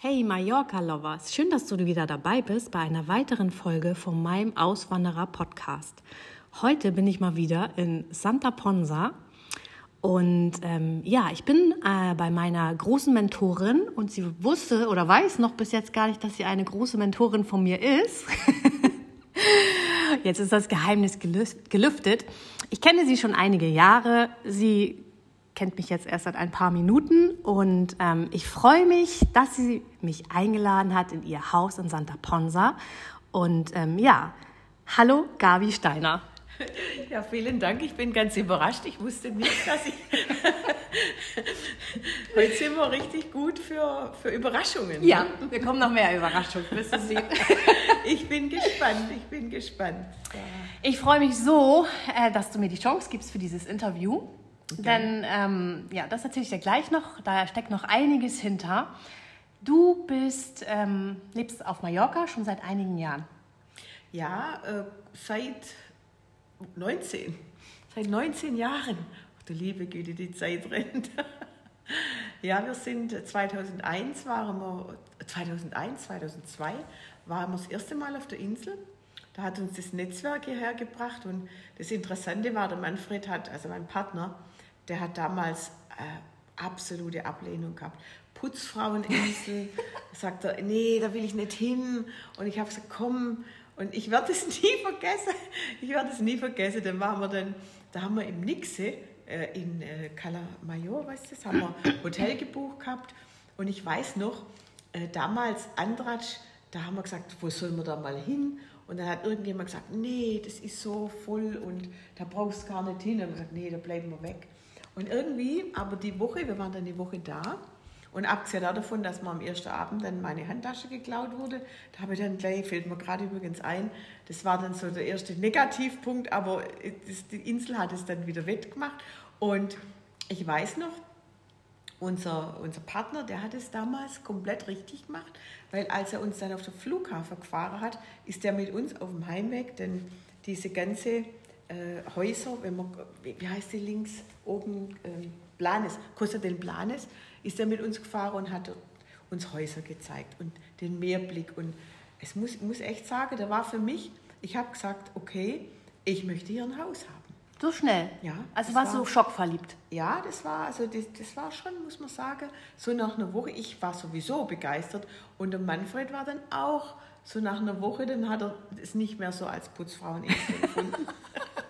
Hey Mallorca-Lovers, schön, dass du wieder dabei bist bei einer weiteren Folge von meinem Auswanderer-Podcast. Heute bin ich mal wieder in Santa Ponsa und ähm, ja, ich bin äh, bei meiner großen Mentorin und sie wusste oder weiß noch bis jetzt gar nicht, dass sie eine große Mentorin von mir ist. jetzt ist das Geheimnis gelüftet. Ich kenne sie schon einige Jahre. Sie kennt mich jetzt erst seit ein paar Minuten und ähm, ich freue mich, dass sie mich eingeladen hat in ihr Haus in Santa Ponsa. Und ähm, ja, hallo Gabi Steiner. Ja, vielen Dank. Ich bin ganz überrascht. Ich wusste nicht, dass ich. Heute sind wir richtig gut für, für Überraschungen. Ja, ne? wir kommen noch mehr Überraschungen, wirst du sehen. ich bin gespannt, ich bin gespannt. Ich freue mich so, äh, dass du mir die Chance gibst für dieses Interview. Okay. Denn ähm, ja, das erzähle ich dir gleich noch. Da steckt noch einiges hinter. Du bist, ähm, lebst auf Mallorca schon seit einigen Jahren. Ja, äh, seit 19. Seit 19 Jahren. Ach du liebe Güte, die Zeit rennt. ja, wir sind 2001 waren wir, 2001, 2002 waren wir das erste Mal auf der Insel. Da hat uns das Netzwerk hierher gebracht und das Interessante war, der Manfred hat, also mein Partner, der hat damals äh, absolute Ablehnung gehabt. Putzfraueninsel, sagt er, nee, da will ich nicht hin. Und ich habe gesagt, komm. Und ich werde es nie vergessen. Ich werde es nie vergessen. Dann waren wir dann, da haben wir im Nixe äh, in äh, Calamayor, weißt du, das haben wir Hotel gebucht gehabt. Und ich weiß noch, äh, damals Andratsch, da haben wir gesagt, wo sollen wir da mal hin? Und dann hat irgendjemand gesagt, nee, das ist so voll und da brauchst du gar nicht hin. Und wir gesagt, nee, da bleiben wir weg. Und irgendwie, aber die Woche, wir waren dann die Woche da, und abgesehen davon, dass mir am ersten Abend dann meine Handtasche geklaut wurde, da habe ich dann gleich, fällt mir gerade übrigens ein, das war dann so der erste Negativpunkt, aber die Insel hat es dann wieder wettgemacht. Und ich weiß noch, unser, unser Partner, der hat es damals komplett richtig gemacht, weil als er uns dann auf den Flughafen gefahren hat, ist er mit uns auf dem Heimweg, denn diese ganze äh, Häuser, wenn man, wie heißt die links oben, ähm, Planes, Costa del Planes, ist er mit uns gefahren und hat uns Häuser gezeigt und den Meerblick. Und es muss, ich muss echt sagen, da war für mich, ich habe gesagt, okay, ich möchte hier ein Haus haben. So schnell? Ja. Also warst du war, schockverliebt? Ja, das war, also das, das war schon, muss man sagen, so nach einer Woche, ich war sowieso begeistert und der Manfred war dann auch so nach einer Woche, dann hat er es nicht mehr so als Putzfrauen empfunden.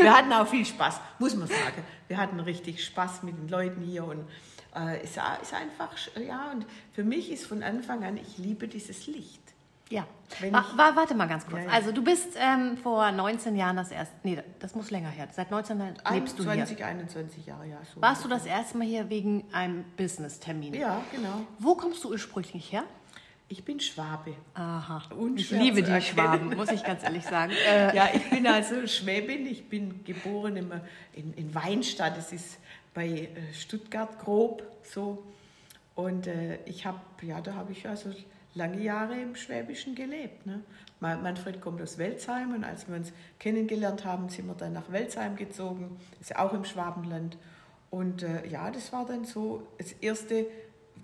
wir hatten auch viel Spaß, muss man sagen. Wir hatten richtig Spaß mit den Leuten hier und äh, es ist einfach, ja, und für mich ist von Anfang an, ich liebe dieses Licht. Ja, wa warte mal ganz kurz. Ja, ja. Also du bist ähm, vor 19 Jahren das erste, nee, das muss länger her. Seit 19 Jahren lebst 20, du hier. 21 Jahre, ja. So Warst du das erste Mal hier wegen einem Business-Termin? Ja, genau. Wo kommst du ursprünglich her? Ich bin Schwabe. Aha. ich liebe die Schwaben, muss ich ganz ehrlich sagen. Äh, ja, ich bin also Schwäbin. Ich bin geboren in, in, in Weinstadt. Das ist bei äh, Stuttgart grob so. Und äh, ich habe, ja, da habe ich also lange Jahre im Schwäbischen gelebt. Ne? Manfred kommt aus Welzheim und als wir uns kennengelernt haben, sind wir dann nach Welzheim gezogen. Ist ja auch im Schwabenland. Und äh, ja, das war dann so das erste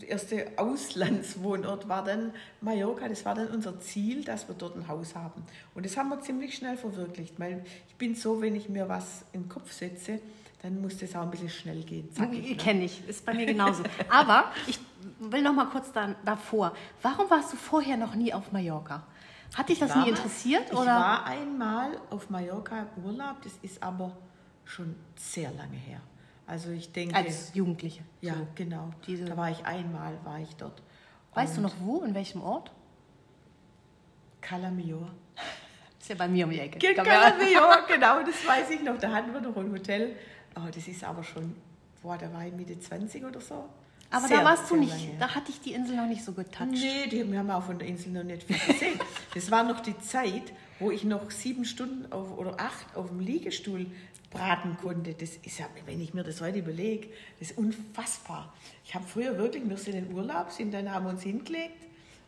der erste Auslandswohnort war dann Mallorca. Das war dann unser Ziel, dass wir dort ein Haus haben. Und das haben wir ziemlich schnell verwirklicht, weil ich bin so, wenn ich mir was in den Kopf setze, dann muss das auch ein bisschen schnell gehen. Ne? Kenne ich, ist bei mir genauso. Aber ich will noch mal kurz da, davor. Warum warst du vorher noch nie auf Mallorca? Hat dich das war, nie interessiert? Ich oder? war einmal auf Mallorca im Urlaub, das ist aber schon sehr lange her. Also ich denke. Als Jugendliche. Ja, so. genau. Diese da war ich einmal, war ich dort. Weißt Und du noch wo, in welchem Ort? Calamior. ist ja bei mir um die Ecke. Calamior, genau, das weiß ich noch. Da hatten wir noch ein Hotel. Oh, das ist aber schon, boah, da war ich Mitte 20 oder so. Aber Sehr, da warst du nicht, lange. da hatte ich die Insel noch nicht so getoucht. Nee, die haben wir auch von der Insel noch nicht viel gesehen. Das war noch die Zeit, wo ich noch sieben Stunden auf, oder acht auf dem Liegestuhl braten konnte. Das ist ja, wenn ich mir das heute überlege, das ist unfassbar. Ich habe früher wirklich, wir sind in Urlaub, sind dann haben wir uns hingelegt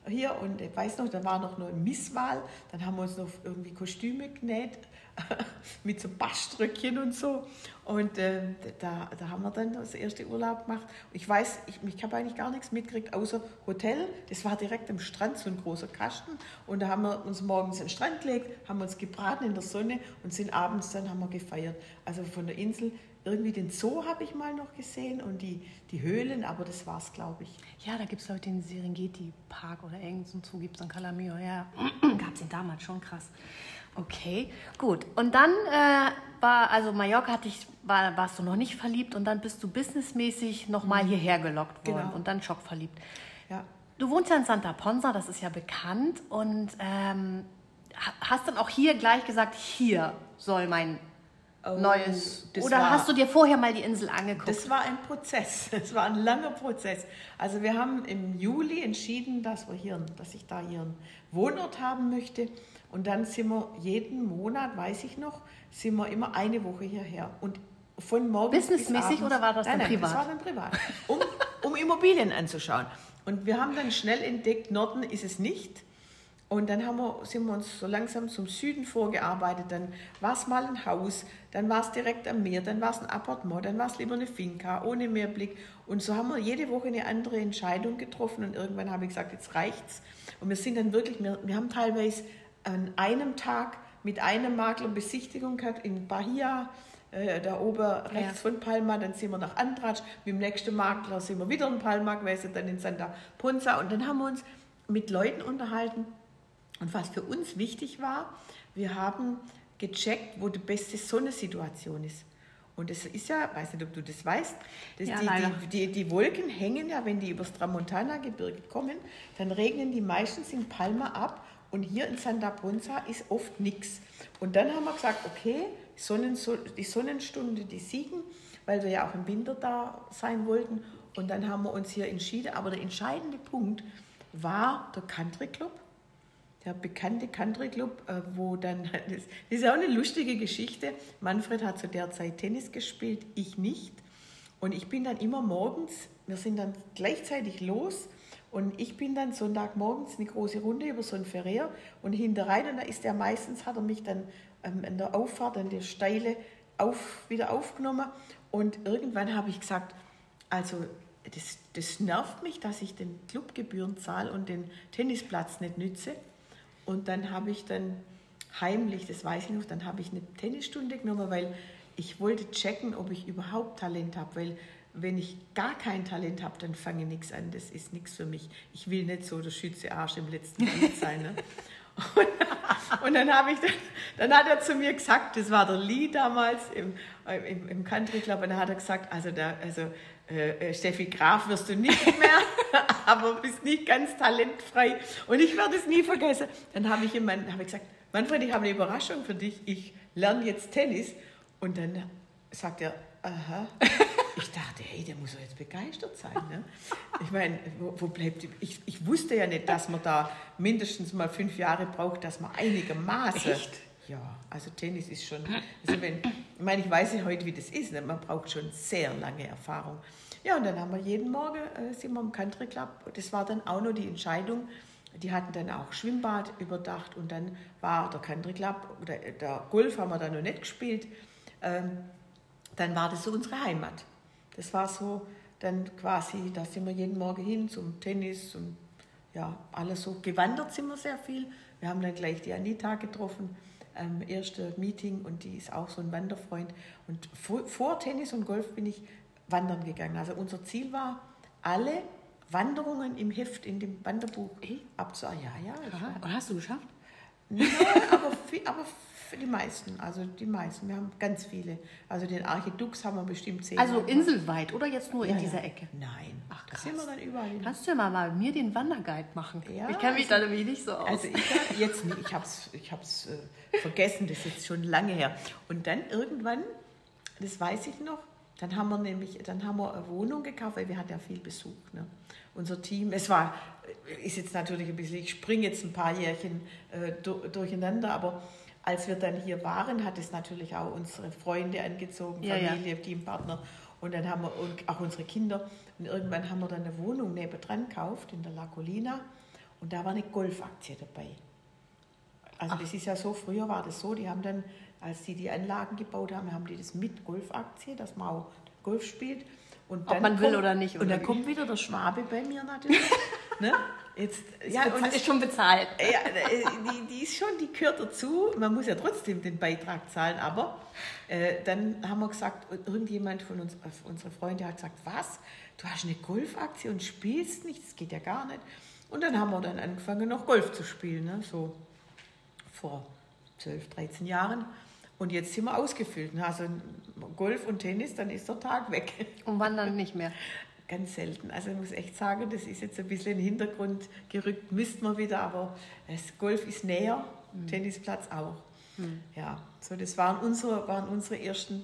hier und ich weiß noch, da war noch eine Misswahl, dann haben wir uns noch irgendwie Kostüme genäht mit so Baströckchen und so und äh, da, da haben wir dann das erste Urlaub gemacht. Ich weiß, ich, ich habe eigentlich gar nichts mitgekriegt, außer Hotel, das war direkt am Strand, so ein großer Kasten und da haben wir uns morgens in den Strand gelegt, haben uns gebraten in der Sonne und sind abends dann haben wir gefeiert. Also von der Insel irgendwie den Zoo habe ich mal noch gesehen und die, die Höhlen, aber das war's, glaube ich. Ja, da gibt es, ich, den Serengeti-Park oder irgendeinen so Zoo gibt es in Calamio. Ja, gab es den damals schon krass. Okay, gut. Und dann äh, war, also Mallorca hatte ich, war, warst du noch nicht verliebt und dann bist du businessmäßig nochmal hierher gelockt worden Genau. und dann schockverliebt. Ja. Du wohnst ja in Santa Ponsa, das ist ja bekannt und ähm, ha- hast dann auch hier gleich gesagt, hier soll mein Oh, neues. Oder war- hast du dir vorher mal die Insel angeguckt? Das war ein Prozess. Das war ein langer Prozess. Also wir haben im Juli entschieden, dass wir hier, dass ich da hier einen Wohnort haben möchte. Und dann sind wir jeden Monat, weiß ich noch, sind wir immer eine Woche hierher. Und von morgens Businessmäßig oder war das nein, dann nein, privat? Das war dann privat. Um, um Immobilien anzuschauen. Und wir haben dann schnell entdeckt, Norden ist es nicht. Und dann haben wir, sind wir uns so langsam zum Süden vorgearbeitet. Dann war es mal ein Haus, dann war es direkt am Meer, dann war es ein Appartement, dann war es lieber eine Finca ohne Meerblick. Und so haben wir jede Woche eine andere Entscheidung getroffen. Und irgendwann habe ich gesagt, jetzt reicht's. Und wir sind dann wirklich, wir, wir haben teilweise an einem Tag mit einem Makler Besichtigung gehabt in Bahia, äh, da oben rechts von Palma, dann sind wir nach Andratsch, mit dem nächsten Makler sind wir wieder in Palma gewesen, dann in Santa Ponza und dann haben wir uns mit Leuten unterhalten. Und was für uns wichtig war, wir haben gecheckt, wo die beste Sonnensituation ist. Und es ist ja, weiß nicht, ob du das weißt, dass Ja, die, die, die, die Wolken hängen ja, wenn die übers Tramontana-Gebirge kommen, dann regnen die meistens in Palma ab und hier in Santa Ponza ist oft nichts. Und dann haben wir gesagt, okay, Sonnen, die Sonnenstunde, die siegen, weil wir ja auch im Winter da sein wollten. Und dann haben wir uns hier entschieden. Aber der entscheidende Punkt war der Country Club der bekannte Country Club, äh, wo dann, das ist auch eine lustige Geschichte. Manfred hat zu der Zeit Tennis gespielt, ich nicht. Und ich bin dann immer morgens, wir sind dann gleichzeitig los und ich bin dann Sonntagmorgens eine große Runde über so ein Ferrier und hinterrein und da ist er meistens, hat er mich dann ähm, an der Auffahrt, an der Steile auf, wieder aufgenommen und irgendwann habe ich gesagt, also das, das nervt mich, dass ich den Clubgebühren zahle und den Tennisplatz nicht nütze. Und dann habe ich dann heimlich, das weiß ich noch, dann habe ich eine Tennisstunde genommen, weil ich wollte checken, ob ich überhaupt Talent habe, weil wenn ich gar kein Talent habe, dann fange ich nichts an, das ist nichts für mich. Ich will nicht so der Schütze Arsch im letzten Lied sein. Ne? Und, und dann habe ich, dann, dann hat er zu mir gesagt, das war der Lee damals im, im, im Country Club, und dann hat er gesagt, also, da, also äh, äh, Steffi Graf wirst du nicht mehr, aber bist nicht ganz talentfrei. Und ich werde es nie vergessen. Dann habe ich ihm habe ich gesagt, Manfred, ich habe eine Überraschung für dich. Ich lerne jetzt Tennis. Und dann sagt er, aha. Ich dachte, hey, der muss doch jetzt begeistert sein. Ne? Ich meine, wo, wo bleibt die? Ich, ich wusste ja nicht, dass man da mindestens mal fünf Jahre braucht, dass man einigermaßen. Echt? Ja, also Tennis ist schon. Also wenn, ich meine, ich weiß ja heute, wie das ist. Ne? Man braucht schon sehr lange Erfahrung. Ja, und dann haben wir jeden Morgen äh, sind wir im Country Club. Das war dann auch noch die Entscheidung. Die hatten dann auch Schwimmbad überdacht und dann war der Country Club oder der Golf haben wir dann noch nicht gespielt. Ähm, dann war das so unsere Heimat. Das war so dann quasi, da sind wir jeden Morgen hin zum Tennis und ja, alles so. Gewandert sind wir sehr viel. Wir haben dann gleich die Anita getroffen, ähm, erste Meeting und die ist auch so ein Wanderfreund. Und vor, vor Tennis und Golf bin ich wandern gegangen. Also unser Ziel war, alle Wanderungen im Heft, in dem Wanderbuch abzuarbeiten. Ja, ja. Aha. Und hast du geschafft? Nein, aber, viel, aber für die meisten, also die meisten. Wir haben ganz viele. Also den Archidux haben wir bestimmt zehn. Also inselweit oder jetzt nur in Ja, dieser ja. Ecke? Nein, Ach, krass. sind wir dann überall hin. Kannst du ja mal, mal mir den Wanderguide machen? Ja, ich kenne mich also- da nämlich nicht so aus. Also ich hab jetzt nicht, ich habe es ich hab's, äh, vergessen, das ist jetzt schon lange her. Und dann irgendwann, das weiß ich noch, Dann haben wir nämlich, dann haben wir eine Wohnung gekauft, weil wir hatten ja viel Besuch. Ne? Unser Team, es war, ist jetzt natürlich ein bisschen, ich springe jetzt ein paar Jährchen äh, durcheinander, aber als wir dann hier waren, hat es natürlich auch unsere Freunde angezogen, Familie, ja. Teampartner und dann haben wir und auch unsere Kinder. Und irgendwann haben wir dann eine Wohnung nebendran gekauft in der La Colina und da war eine Golfaktie dabei. Also Ach. das ist ja so, früher war das so, die haben dann, als die die Anlagen gebaut haben, haben die das mit Golfaktie, dass man auch Golf spielt. Und Ob man will kommt, oder nicht. Oder und dann wie? kommt wieder der Schwabe bei mir natürlich. ne? Jetzt, ja, und ist schon bezahlt. Ja, äh, die, die ist schon, die gehört dazu. Man muss ja trotzdem den Beitrag zahlen, aber äh, dann haben wir gesagt, irgendjemand von uns, äh, unsere Freunde hat gesagt, was? Du hast eine Golfaktie und spielst nicht? Das geht ja gar nicht. Und dann haben wir dann angefangen, noch Golf zu spielen, ne? so vor 12, 13 Jahren. Und jetzt sind wir ausgefüllt. Also Golf und Tennis, dann ist der Tag weg. Und wann dann nicht mehr? Ganz selten. Also ich muss echt sagen, das ist jetzt ein bisschen in den Hintergrund gerückt, müssten wir wieder, aber das Golf ist näher, mhm. Tennisplatz auch. Mhm. Ja, so das waren unsere, waren unsere ersten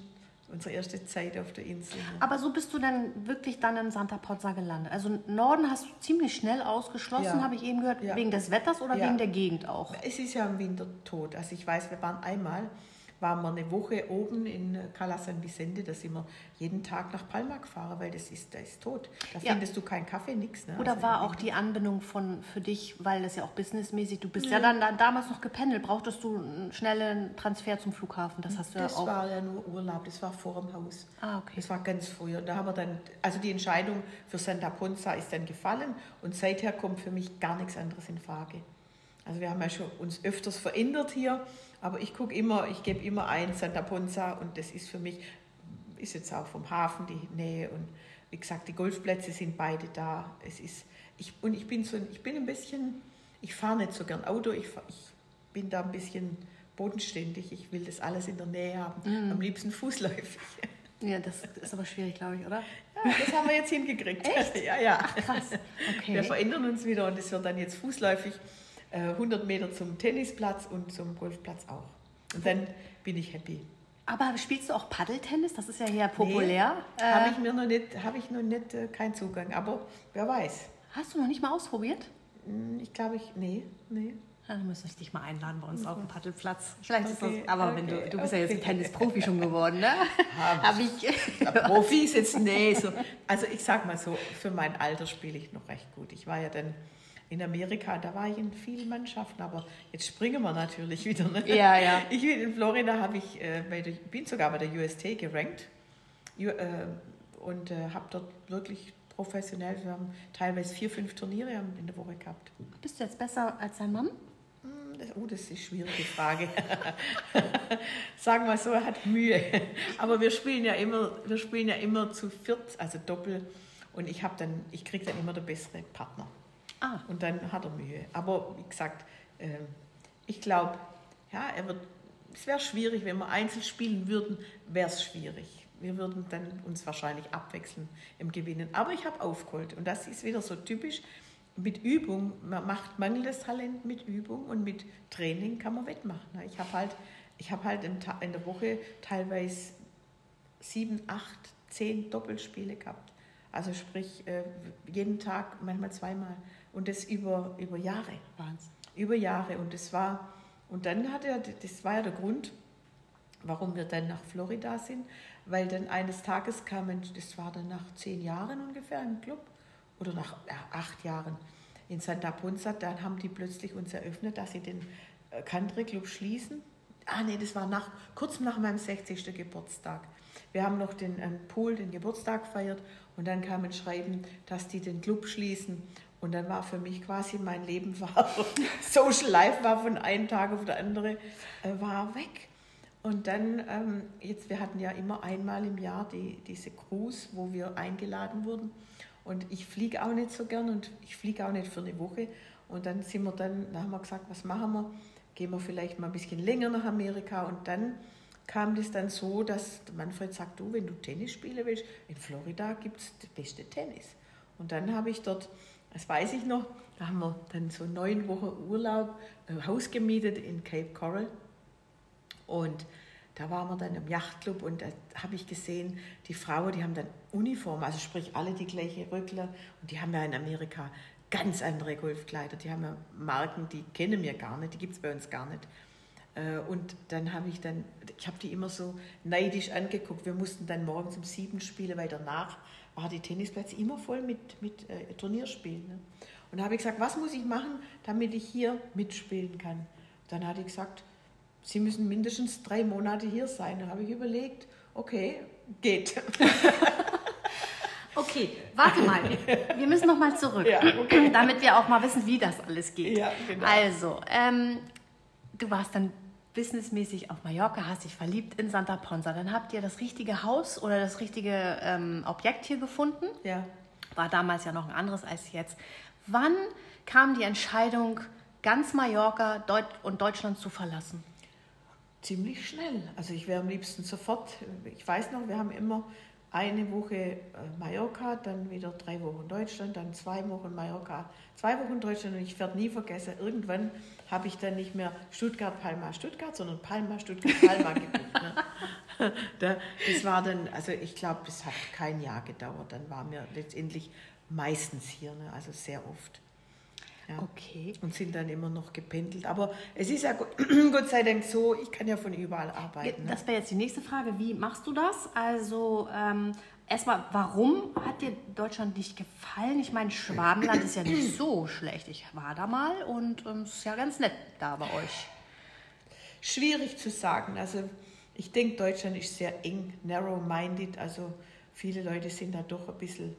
unsere erste Zeit auf der Insel. Aber so bist du dann wirklich dann in Santa Pozza gelandet. Also Norden hast du ziemlich schnell ausgeschlossen, ja. habe ich eben gehört, ja. wegen des Wetters oder ja. wegen der Gegend auch? Es ist ja im Winter tot. Also ich weiß, wir waren einmal waren wir eine Woche oben in Cala San Vicente, da sind wir jeden Tag nach Palma gefahren, weil das ist, da ist tot. Da ja. findest du keinen Kaffee, nichts. Ne? Oder also war auch die Anbindung von für dich, weil das ja auch businessmäßig, du bist ja, ja dann, dann, damals noch gependelt, brauchtest du einen schnellen Transfer zum Flughafen? Das hast du das ja auch. war ja nur Urlaub, das war vor dem Haus. Ah, okay. Das war ganz früh. Und da haben wir dann, also die Entscheidung für Santa Ponza ist dann gefallen und seither kommt für mich gar nichts anderes in Frage. Also wir haben ja schon uns öfters verändert hier aber ich gucke immer, ich gebe immer ein Santa Ponza und das ist für mich, ist jetzt auch vom Hafen die Nähe und wie gesagt, die Golfplätze sind beide da. Es ist, ich, und ich bin so, ich bin ein bisschen, ich fahre nicht so gern Auto, ich, ich bin da ein bisschen bodenständig. Ich will das alles in der Nähe haben, mhm. am liebsten fußläufig. Ja, das ist aber schwierig, glaube ich, oder? Ja, das haben wir jetzt hingekriegt. Echt? Ja, ja. Ach, krass. Okay. Wir verändern uns wieder und es wird dann jetzt fußläufig 100 äh, Meter zum Tennisplatz und zum Golfplatz auch. Und dann bin ich happy. Aber spielst du auch Paddeltennis? Das ist ja hier populär. Nee, äh, habe ich mir noch nicht, habe ich noch nicht äh, keinen Zugang. Aber wer weiß. Hast du noch nicht mal ausprobiert? Hm, ich glaube ich, nee, nee. Dann müssen wir dich mal einladen bei uns auf dem Paddelplatz. Vielleicht okay, ist das, aber okay, wenn du, du bist okay. ja jetzt Tennisprofi schon geworden, ne? Habe hab ich. Profi ist jetzt, nee, so. Also ich sag mal so, für mein Alter spiele ich noch recht gut. Ich war ja dann in Amerika, da war ich in vielen Mannschaften, aber jetzt springen wir natürlich wieder. Ne? Ja, ja. Ich in Florida habe ich, äh, der, bin sogar bei der UST gerankt äh, und äh, habe dort wirklich professionell, wir haben teilweise vier, fünf Turniere in der Woche gehabt. Bist du jetzt besser als dein Mann? Hm, das, oh, das ist eine schwierige Frage. Sagen wir so, er hat Mühe. Aber wir spielen ja immer, wir spielen ja immer zu viert, also Doppel. Und ich habe dann, ich kriege dann immer der bessere Partner. Ah. Und dann hat er Mühe. Aber wie gesagt, äh, ich glaube, ja, es wäre schwierig, wenn wir einzeln spielen würden, wäre es schwierig. Wir würden dann uns wahrscheinlich abwechseln im Gewinnen. Aber ich habe aufgeholt und das ist wieder so typisch. Mit Übung, man macht mangelndes Talent mit Übung und mit Training kann man wettmachen. Ich habe halt, ich hab halt in der Woche teilweise sieben, acht, zehn Doppelspiele gehabt. Also sprich, äh, jeden Tag, manchmal zweimal. Und das über, über Jahre. Wahnsinn. Über Jahre. Und das war, und dann hat er, das war ja der Grund, warum wir dann nach Florida sind, weil dann eines Tages kamen, das war dann nach zehn Jahren ungefähr im Club, oder nach ja, acht Jahren in Santa Ponza, dann haben die plötzlich uns eröffnet, dass sie den äh, Country Club schließen. Ah nee, das war nach, kurz nach meinem 60. Geburtstag. Wir haben noch den ähm, Pool, den Geburtstag gefeiert und dann kam ein Schreiben, dass die den Club schließen und dann war für mich quasi mein Leben war, Social Life war von einem Tag auf den anderen, äh, war weg. Und dann, ähm, jetzt, wir hatten ja immer einmal im Jahr die, diese Cruise, wo wir eingeladen wurden. Und ich fliege auch nicht so gern und ich fliege auch nicht für eine Woche. Und dann sind wir dann, dann haben wir gesagt, was machen wir? Gehen wir vielleicht mal ein bisschen länger nach Amerika. Und dann kam das dann so, dass Manfred sagt, du, wenn du Tennis spielen willst, in Florida gibt es das beste Tennis. Und dann habe ich dort das weiß ich noch, da haben wir dann so neun Wochen Urlaub, ein Haus gemietet in Cape Coral. Und da waren wir dann im Yachtclub und da habe ich gesehen, die Frauen, die haben dann Uniform, also sprich alle die gleiche Röckler und die haben ja in Amerika ganz andere Golfkleider, die haben ja Marken, die kennen wir gar nicht, die gibt es bei uns gar nicht. Äh, und dann habe ich dann, ich habe die immer so neidisch angeguckt. Wir mussten dann morgens um sieben spielen, weil danach war die Tennisplätze immer voll mit, mit äh, Turnierspielen. Ne? Und da habe ich gesagt, was muss ich machen, damit ich hier mitspielen kann? Dann hat ich gesagt, Sie müssen mindestens drei Monate hier sein. Da habe ich überlegt, okay, geht. Okay, warte mal. Wir müssen noch mal zurück, ja, okay. damit wir auch mal wissen, wie das alles geht. Ja, genau. Also, ähm, du warst dann businessmäßig auf Mallorca, hast dich verliebt in Santa Ponsa. Dann habt ihr das richtige Haus oder das richtige ähm, Objekt hier gefunden. Ja. War damals ja noch ein anderes als jetzt. Wann kam die Entscheidung, ganz Mallorca Deut und Deutschland zu verlassen? Ziemlich schnell. Also ich wäre am liebsten sofort, ich weiß noch, wir haben immer eine Woche äh, Mallorca, dann wieder drei Wochen Deutschland, dann zwei Wochen Mallorca, zwei Wochen Deutschland und ich werde nie vergessen, irgendwann habe ich dann nicht mehr Stuttgart, Palma, Stuttgart, sondern Palma, Stuttgart, Palma gebucht. Ne? das war dann, also ich glaube, es hat kein Jahr gedauert, dann waren wir letztendlich meistens hier, ne? also sehr oft. Ja. Okay. Und sind dann immer noch gependelt. Aber es ist ja Gott sei Dank so, ich kann ja von überall arbeiten. Das wäre jetzt die nächste Frage. Wie machst du das? Also ähm, erstmal, warum hat dir Deutschland nicht gefallen? Ich meine, Schwabenland ist ja nicht so schlecht. Ich war da mal und ähm, es ist ja ganz nett da bei euch. Schwierig zu sagen. Also ich denke, Deutschland ist sehr eng, narrow-minded. Also viele Leute sind da doch ein bisschen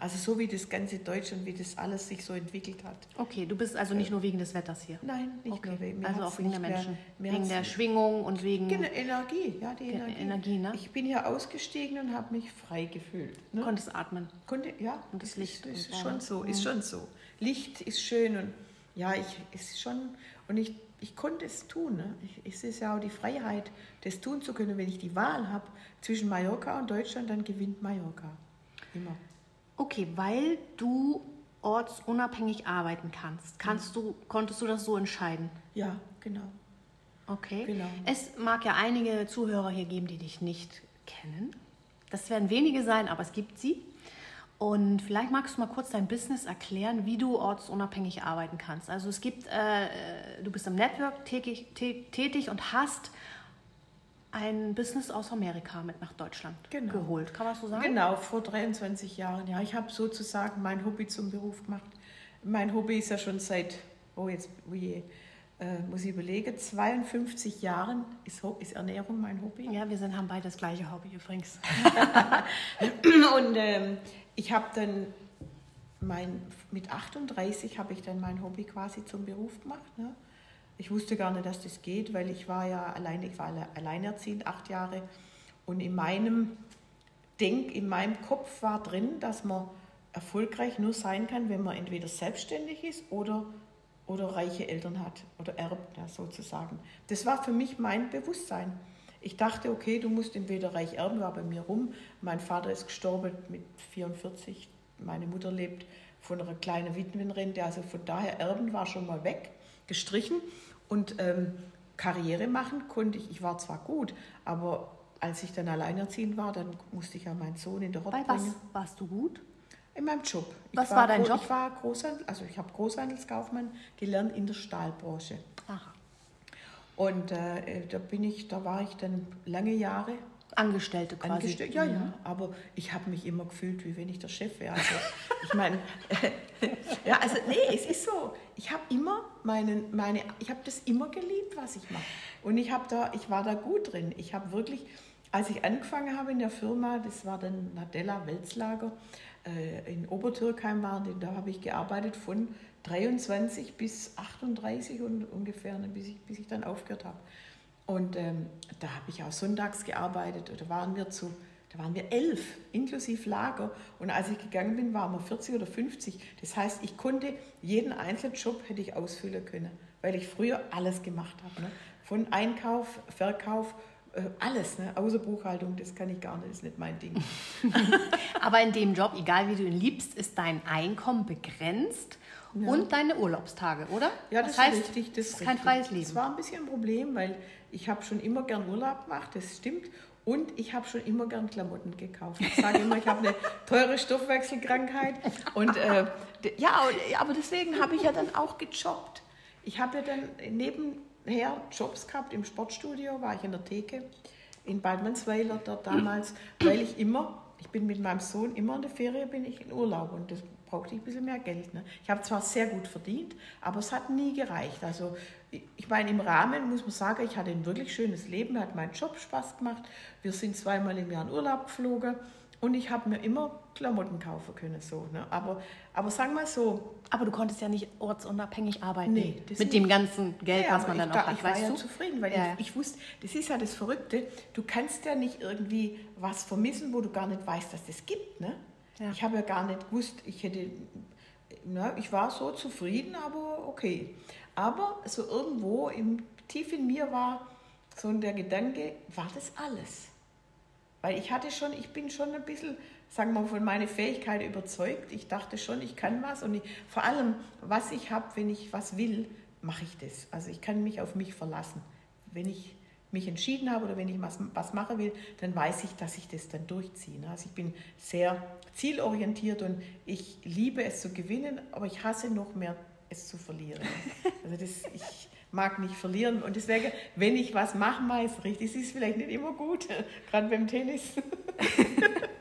also so wie das ganze Deutschland, wie das alles sich so entwickelt hat. Okay, du bist also nicht nur wegen des Wetters hier? Nein, nicht okay. nur wegen. Also auch wegen der Menschen, mehr, wegen der Schwingung und wegen... Genau, Energie, ja, die Energie. Energie ne? Ich bin hier ausgestiegen und habe mich frei gefühlt. Ne? Konntest atmen? Konnte, ja. Und das Licht. Ist, ist schon so, ist schon so. Licht ist schön und ja, ich ist schon... Und ich, ich konnte es tun. Ne? Ich, es ist ja auch die Freiheit, das tun zu können. Wenn ich die Wahl habe zwischen Mallorca und Deutschland, dann gewinnt Mallorca. Immer. Okay, weil du ortsunabhängig arbeiten kannst, kannst du, konntest du das so entscheiden? Ja, genau. Okay. Genau. Es mag ja einige Zuhörer hier geben, die dich nicht kennen. Das werden wenige sein, aber es gibt sie. Und vielleicht magst du mal kurz dein Business erklären, wie du ortsunabhängig arbeiten kannst. Also es gibt, äh, du bist im Network tätig, tätig und hast ein Business aus Amerika mit nach Deutschland genau. geholt. Kann man so sagen? Genau, vor 23 Jahren. Ja, ich habe sozusagen mein Hobby zum Beruf gemacht. Mein Hobby ist ja schon seit, oh jetzt, oh äh, muss ich überlegen, 52 Jahren ist, ist, Ernährung mein Hobby. Ja, wir sind, haben beide das gleiche Hobby übrigens. Und ähm, ich habe dann mein, mit 38 habe ich dann mein Hobby quasi zum Beruf gemacht. Ne? Ich wusste gar nicht, dass das geht, weil ich war ja alleine, ich war alleinerziehend, acht Jahre. Und in meinem Denk, in meinem Kopf war drin, dass man erfolgreich nur sein kann, wenn man entweder selbstständig ist oder, oder reiche Eltern hat oder erbt ja, sozusagen. Das war für mich mein Bewusstsein. Ich dachte, okay, du musst entweder reich erben, war bei mir rum. Mein Vater ist gestorben mit 44, meine Mutter lebt von einer kleinen Witwenrente, also von daher erben war schon mal weg, gestrichen. Und ähm, Karriere machen konnte ich. Ich war zwar gut, aber als ich dann alleinerziehend war, dann musste ich ja meinen Sohn in der Rock Bei was warst du gut? In meinem Job. Was war, war, dein Job? Ich war Großhandel, also ich habe Großhandelskaufmann gelernt in der Stahlbranche. Aha. Und äh, da bin ich, da war ich dann lange Jahre Angestellte quasi. Angestellte, ja, ja. Mhm. Aber ich habe mich immer gefühlt, wie wenn ich der Chef wäre. Also, ich meine, ja, also nee, es ist so. Ich habe immer meinen, meine, ich habe das immer geliebt, was ich mache. Und ich habe da, ich war da gut drin. Ich habe wirklich, als ich angefangen habe in der Firma, das war dann Nadella Welzlager äh, in Obertürkheim war, da habe ich gearbeitet von 23 bis 38 und ungefähr, ne, bis ich, bis ich dann aufgehört habe. Und ähm, da habe ich auch sonntags gearbeitet. Da waren wir zu, da waren wir elf, inklusive Lager. Und als ich gegangen bin, waren wir 40 oder 50. Das heißt, ich konnte jeden einzelnen Job hätte ich ausfüllen können, weil ich früher alles gemacht habe. Ne? Von Einkauf, Verkauf, äh, alles, ne? außer Buchhaltung, das kann ich gar nicht, das ist nicht mein Ding. Aber in dem Job, egal wie du ihn liebst, ist dein Einkommen begrenzt ja. und deine Urlaubstage, oder? Ja, das, das heißt, ist richtig. Das ist kein freies Leben. Das war ein bisschen ein Problem, weil ich habe schon immer gern Urlaub gemacht, das stimmt. Und ich habe schon immer gern Klamotten gekauft. Ich sage immer, ich habe eine teure Stoffwechselkrankheit. Und äh, ja, aber deswegen habe ich ja dann auch gejobbt. Ich habe ja dann nebenher Jobs gehabt. Im Sportstudio war ich in der Theke in Baldmannsweiler dort damals, weil ich immer, ich bin mit meinem Sohn immer in der Ferien, bin ich in Urlaub und das brauchte ich ein bisschen mehr Geld. Ne? Ich habe zwar sehr gut verdient, aber es hat nie gereicht. Also ich meine, im Rahmen muss man sagen, ich hatte ein wirklich schönes Leben, mir hat mein Job Spaß gemacht. Wir sind zweimal im Jahr in Urlaub geflogen und ich habe mir immer Klamotten kaufen können. So, ne? aber, aber sagen wir so. Aber du konntest ja nicht ortsunabhängig arbeiten. Nee, mit nicht. dem ganzen Geld, ja, was man dann auch hat. Ich war ja du? zufrieden, weil ja. ich, ich, wusste, das ist ja das Verrückte, du kannst ja nicht irgendwie was vermissen, wo du gar nicht weißt, dass das gibt. Ne? Ja. Ich habe ja gar nicht gewusst, ich hätte, na, ich war so zufrieden, aber okay. Aber so irgendwo im, tief in mir war so der Gedanke, war das alles? Weil ich hatte schon, ich bin schon ein bisschen, sagen wir mal, von meiner Fähigkeit überzeugt. Ich dachte schon, ich kann was und ich, vor allem, was ich habe, wenn ich was will, mache ich das. Also ich kann mich auf mich verlassen. Wenn ich mich entschieden habe oder wenn ich was, was machen will, dann weiß ich, dass ich das dann durchziehe. Ne? Also ich bin sehr zielorientiert und ich liebe es zu gewinnen, aber ich hasse noch mehr es zu verlieren. Also das, ich mag nicht verlieren und deswegen, wenn ich was mache, meist richtig. Es ist vielleicht nicht immer gut, gerade beim Tennis.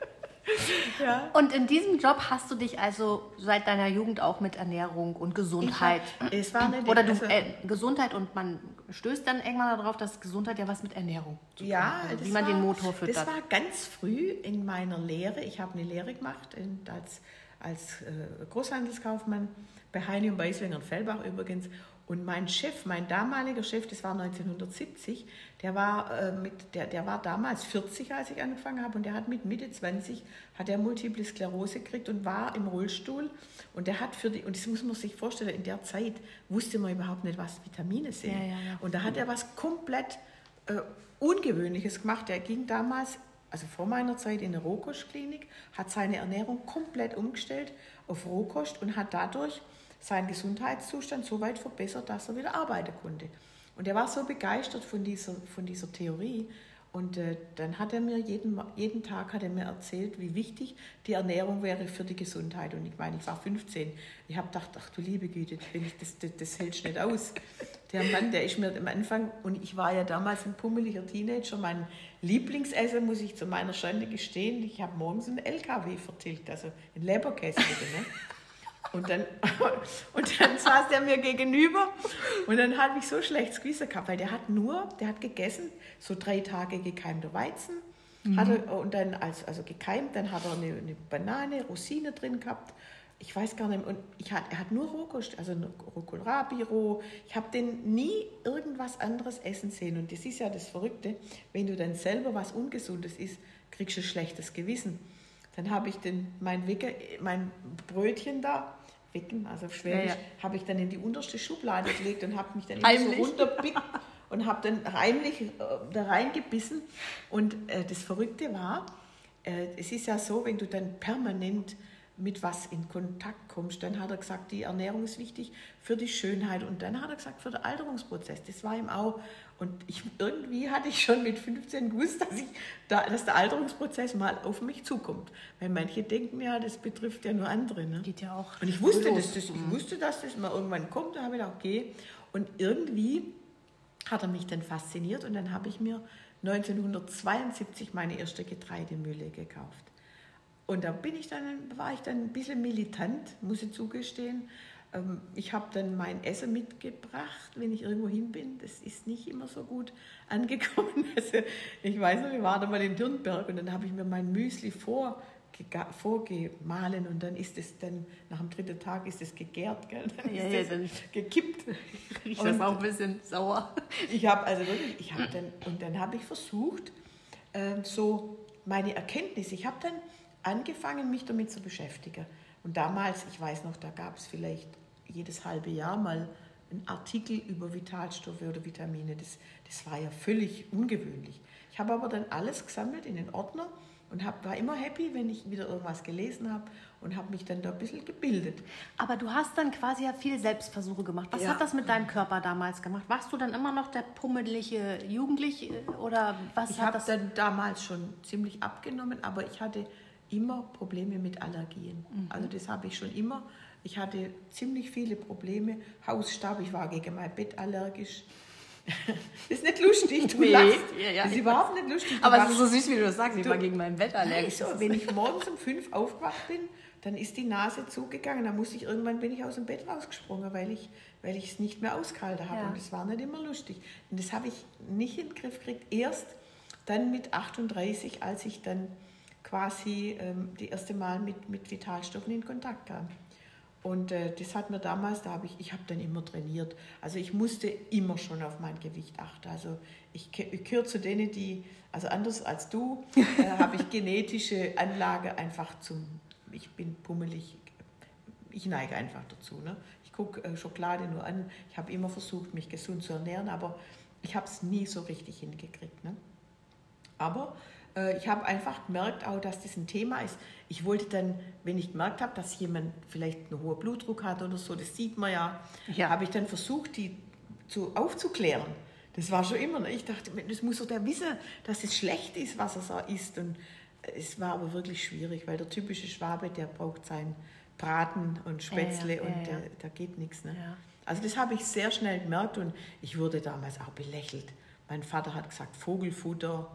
ja. Und in diesem Job hast du dich also seit deiner Jugend auch mit Ernährung und Gesundheit. Hab, es war eine, Oder du, äh, Gesundheit und man stößt dann irgendwann darauf, dass Gesundheit ja was mit Ernährung zu tun ja, hat. Also wie man war, den Motor füttert. Das war ganz früh in meiner Lehre. Ich habe eine Lehre gemacht als, als äh, Großhandelskaufmann bei Heini und Beiswinger und Fellbach übrigens. Und mein Chef, mein damaliger Chef, das war 1970, der war, äh, mit, der, der war damals 40, als ich angefangen habe, und der hat mit Mitte 20 hat er Multiple Sklerose gekriegt und war im Rollstuhl. Und der hat für die, und das muss man sich vorstellen, in der Zeit wusste man überhaupt nicht, was Vitamine sind. Ja, ja, ja. Und da hat er was komplett äh, Ungewöhnliches gemacht. Er ging damals, also vor meiner Zeit, in eine Rohkostklinik, hat seine Ernährung komplett umgestellt auf Rohkost und hat dadurch seinen Gesundheitszustand so weit verbessert, dass er wieder arbeiten konnte. Und er war so begeistert von dieser, von dieser Theorie. Und äh, dann hat er mir jeden, jeden Tag hat er mir erzählt, wie wichtig die Ernährung wäre für die Gesundheit. Und ich meine, ich war 15. Ich habe gedacht, ach du liebe Güte, ich das, das, das hältst nicht aus. Der Mann, der ist mir am Anfang, und ich war ja damals ein pummeliger Teenager, mein Lieblingsessen, muss ich zu meiner Schande gestehen, ich habe morgens einen LKW vertilgt, also einen Leberkäse. Ne? Und dann, und dann saß der mir gegenüber. Und dann hatte ich so schlechtes Gewissen gehabt, weil der hat nur, der hat gegessen, so drei Tage gekeimter Weizen, mhm. hat er, und dann als, also gekeimt, dann hat er eine, eine, Banane, Rosine drin gehabt, ich weiß gar nicht, und ich hat, er hat nur Rohkost, also Kohlrabi roh, ich habe den nie irgendwas anderes essen sehen. Und das ist ja das Verrückte, wenn du dann selber was Ungesundes isst, kriegst du ein schlechtes Gewissen. Dann habe ich den, mein, Wicke, mein Brötchen da Wicken, also auf Schwäbisch, ja, ja. habe ich dann in die unterste Schublade gelegt und habe mich dann so runterpickt und habe dann heimlich äh, da reingebissen. Und äh, das Verrückte war, äh, es ist ja so, wenn du dann permanent mit was in Kontakt kommst, dann hat er gesagt, die Ernährung ist wichtig für die Schönheit und dann hat er gesagt, für den Alterungsprozess. Das war ihm auch. Und ich, irgendwie hatte ich schon mit 15 gewusst, dass, ich da, dass der Alterungsprozess mal auf mich zukommt. Weil manche denken ja, das betrifft ja nur andere. Ne? Geht ja auch. Und ich wusste, dass das, ich mhm. wusste, dass das mal irgendwann kommt. Da habe ich gedacht, okay. Und irgendwie hat er mich dann fasziniert und dann habe ich mir 1972 meine erste Getreidemühle gekauft. Und da bin ich dann, war ich dann ein bisschen militant, muss ich zugestehen. Ähm, ich habe dann mein Essen mitgebracht, wenn ich irgendwo hin bin. Das ist nicht immer so gut angekommen. Also ich weiß noch, wir waren da mal in Dürnberg und dann habe ich mir mein Müsli vor, vorgemahlen und dann ist es dann, nach dem dritten Tag ist es gegärt, gell? dann ja, ist ja, dann gekippt. Riecht das auch ein bisschen sauer. Ich habe also wirklich, ich habe dann, und dann habe ich versucht, äh, so meine Erkenntnisse, ich habe dann angefangen, mich damit zu beschäftigen. Und damals, ich weiß noch, da gab es vielleicht jedes halbe Jahr mal einen Artikel über Vitalstoffe oder Vitamine. Das, das war ja völlig ungewöhnlich. Ich habe aber dann alles gesammelt in den Ordner und hab, war immer happy, wenn ich wieder irgendwas gelesen habe und habe mich dann da ein bisschen gebildet. Aber du hast dann quasi ja viel Selbstversuche gemacht. Was ja. hat das mit deinem Körper damals gemacht? Warst du dann immer noch der pummelige Jugendliche oder was ich habe dann damals schon ziemlich abgenommen, aber ich hatte immer Probleme mit Allergien. Mhm. Also das habe ich schon immer. Ich hatte ziemlich viele Probleme. Hausstaub, ich war gegen mein Bett allergisch. Das ist nicht lustig, du nee, lachst. Ja, ja. Das ist überhaupt nicht lustig. Aber es ist so süß, wie du das sagst. Ich war gegen mein Bett allergisch. Also, wenn ich morgens um fünf aufgewacht bin, dann ist die Nase zugegangen. Dann musste ich irgendwann bin ich aus dem Bett rausgesprungen, weil ich weil ich es nicht mehr ausgehalten habe. Ja. Und das war nicht immer lustig. Und das habe ich nicht in den Griff gekriegt. Erst dann mit 38, als ich dann quasi ähm, die erste Mal mit, mit Vitalstoffen in Kontakt kam. Und äh, das hat mir damals, da habe ich, ich habe dann immer trainiert. Also ich musste immer schon auf mein Gewicht achten. Also ich, ich gehöre zu denen, die, also anders als du, äh, habe ich genetische Anlage einfach zum, ich bin pummelig, ich neige einfach dazu. Ne? Ich gucke äh, Schokolade nur an. Ich habe immer versucht, mich gesund zu ernähren, aber ich habe es nie so richtig hingekriegt. Ne? Aber ich habe einfach gemerkt, auch, dass das ein Thema ist. Ich wollte dann, wenn ich gemerkt habe, dass jemand vielleicht einen hohen Blutdruck hat oder so, das sieht man ja, ja. habe ich dann versucht, die zu, aufzuklären. Das war schon immer. Ne? Ich dachte, das muss doch der wissen, dass es schlecht ist, was er so isst. Und es war aber wirklich schwierig, weil der typische Schwabe, der braucht sein Braten und Spätzle ja, ja, und ja, da geht nichts. Ne? Also das habe ich sehr schnell gemerkt und ich wurde damals auch belächelt. Mein Vater hat gesagt, Vogelfutter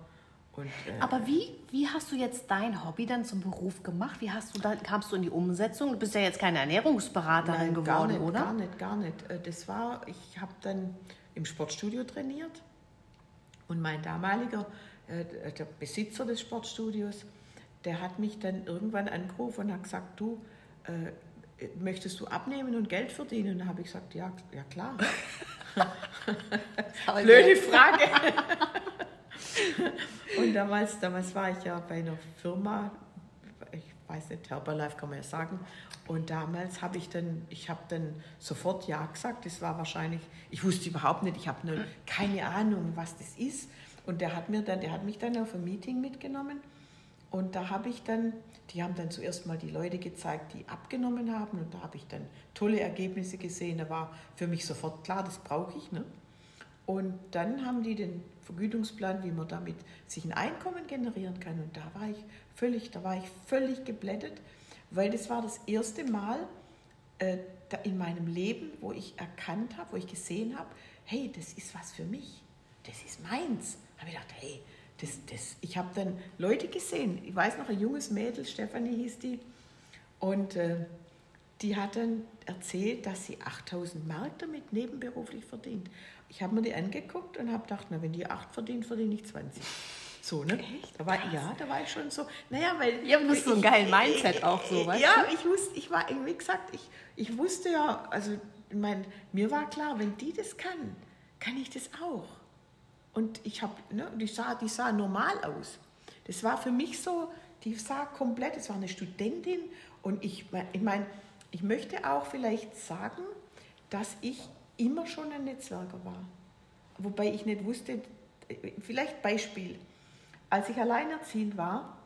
und, äh, Aber wie, wie hast du jetzt dein Hobby dann zum Beruf gemacht? Wie hast du dann, kamst du in die Umsetzung? Du bist ja jetzt keine Ernährungsberaterin Nein, geworden, gar nicht, oder? Gar nicht, gar nicht. Äh, das war, ich habe dann im Sportstudio trainiert und mein damaliger, äh, der Besitzer des Sportstudios, der hat mich dann irgendwann angerufen und hat gesagt, du, äh, möchtest du abnehmen und Geld verdienen? Und da habe ich gesagt, ja, ja klar. Blöde Frage. Und damals, damals war ich ja bei einer Firma, ich weiß nicht, Herbalife kann man ja sagen. Und damals habe ich dann, ich habe dann sofort Ja gesagt. Das war wahrscheinlich, ich wusste überhaupt nicht, ich habe ne, keine Ahnung, was das ist. Und der hat, mir dann, der hat mich dann auf ein Meeting mitgenommen. Und da habe ich dann, die haben dann zuerst mal die Leute gezeigt, die abgenommen haben. Und da habe ich dann tolle Ergebnisse gesehen. Da war für mich sofort klar, das brauche ich. Ne? Und dann haben die den Vergütungsplan, wie man damit sich ein Einkommen generieren kann. Und da war ich völlig, da war ich völlig geblättet, weil das war das erste Mal äh, in meinem Leben, wo ich erkannt habe, wo ich gesehen habe, hey, das ist was für mich, das ist meins. Da habe ich gedacht, hey, das, das. ich habe dann Leute gesehen, ich weiß noch, ein junges Mädel, Stefanie hieß die, und äh, die hat dann erzählt, dass sie 8000 Mark damit nebenberuflich verdient. Ich habe mir die angeguckt und habe gedacht, na, wenn die 8 verdient, verdiene ich 20. So, ne? Echt? Da war, ja, da war ich schon so. Naja, weil. Das ist so ein geiles Mindset ich, auch so, weißt Ja, du? ich wusste, ich war, wie gesagt, ich, ich wusste ja, also, mein, mir war klar, wenn die das kann, kann ich das auch. Und ich habe, ne, die sah, die sah normal aus. Das war für mich so, die sah komplett, es war eine Studentin und ich, ich meine, ich möchte auch vielleicht sagen, dass ich immer schon ein Netzwerker war. Wobei ich nicht wusste, vielleicht Beispiel, als ich alleinerziehend war,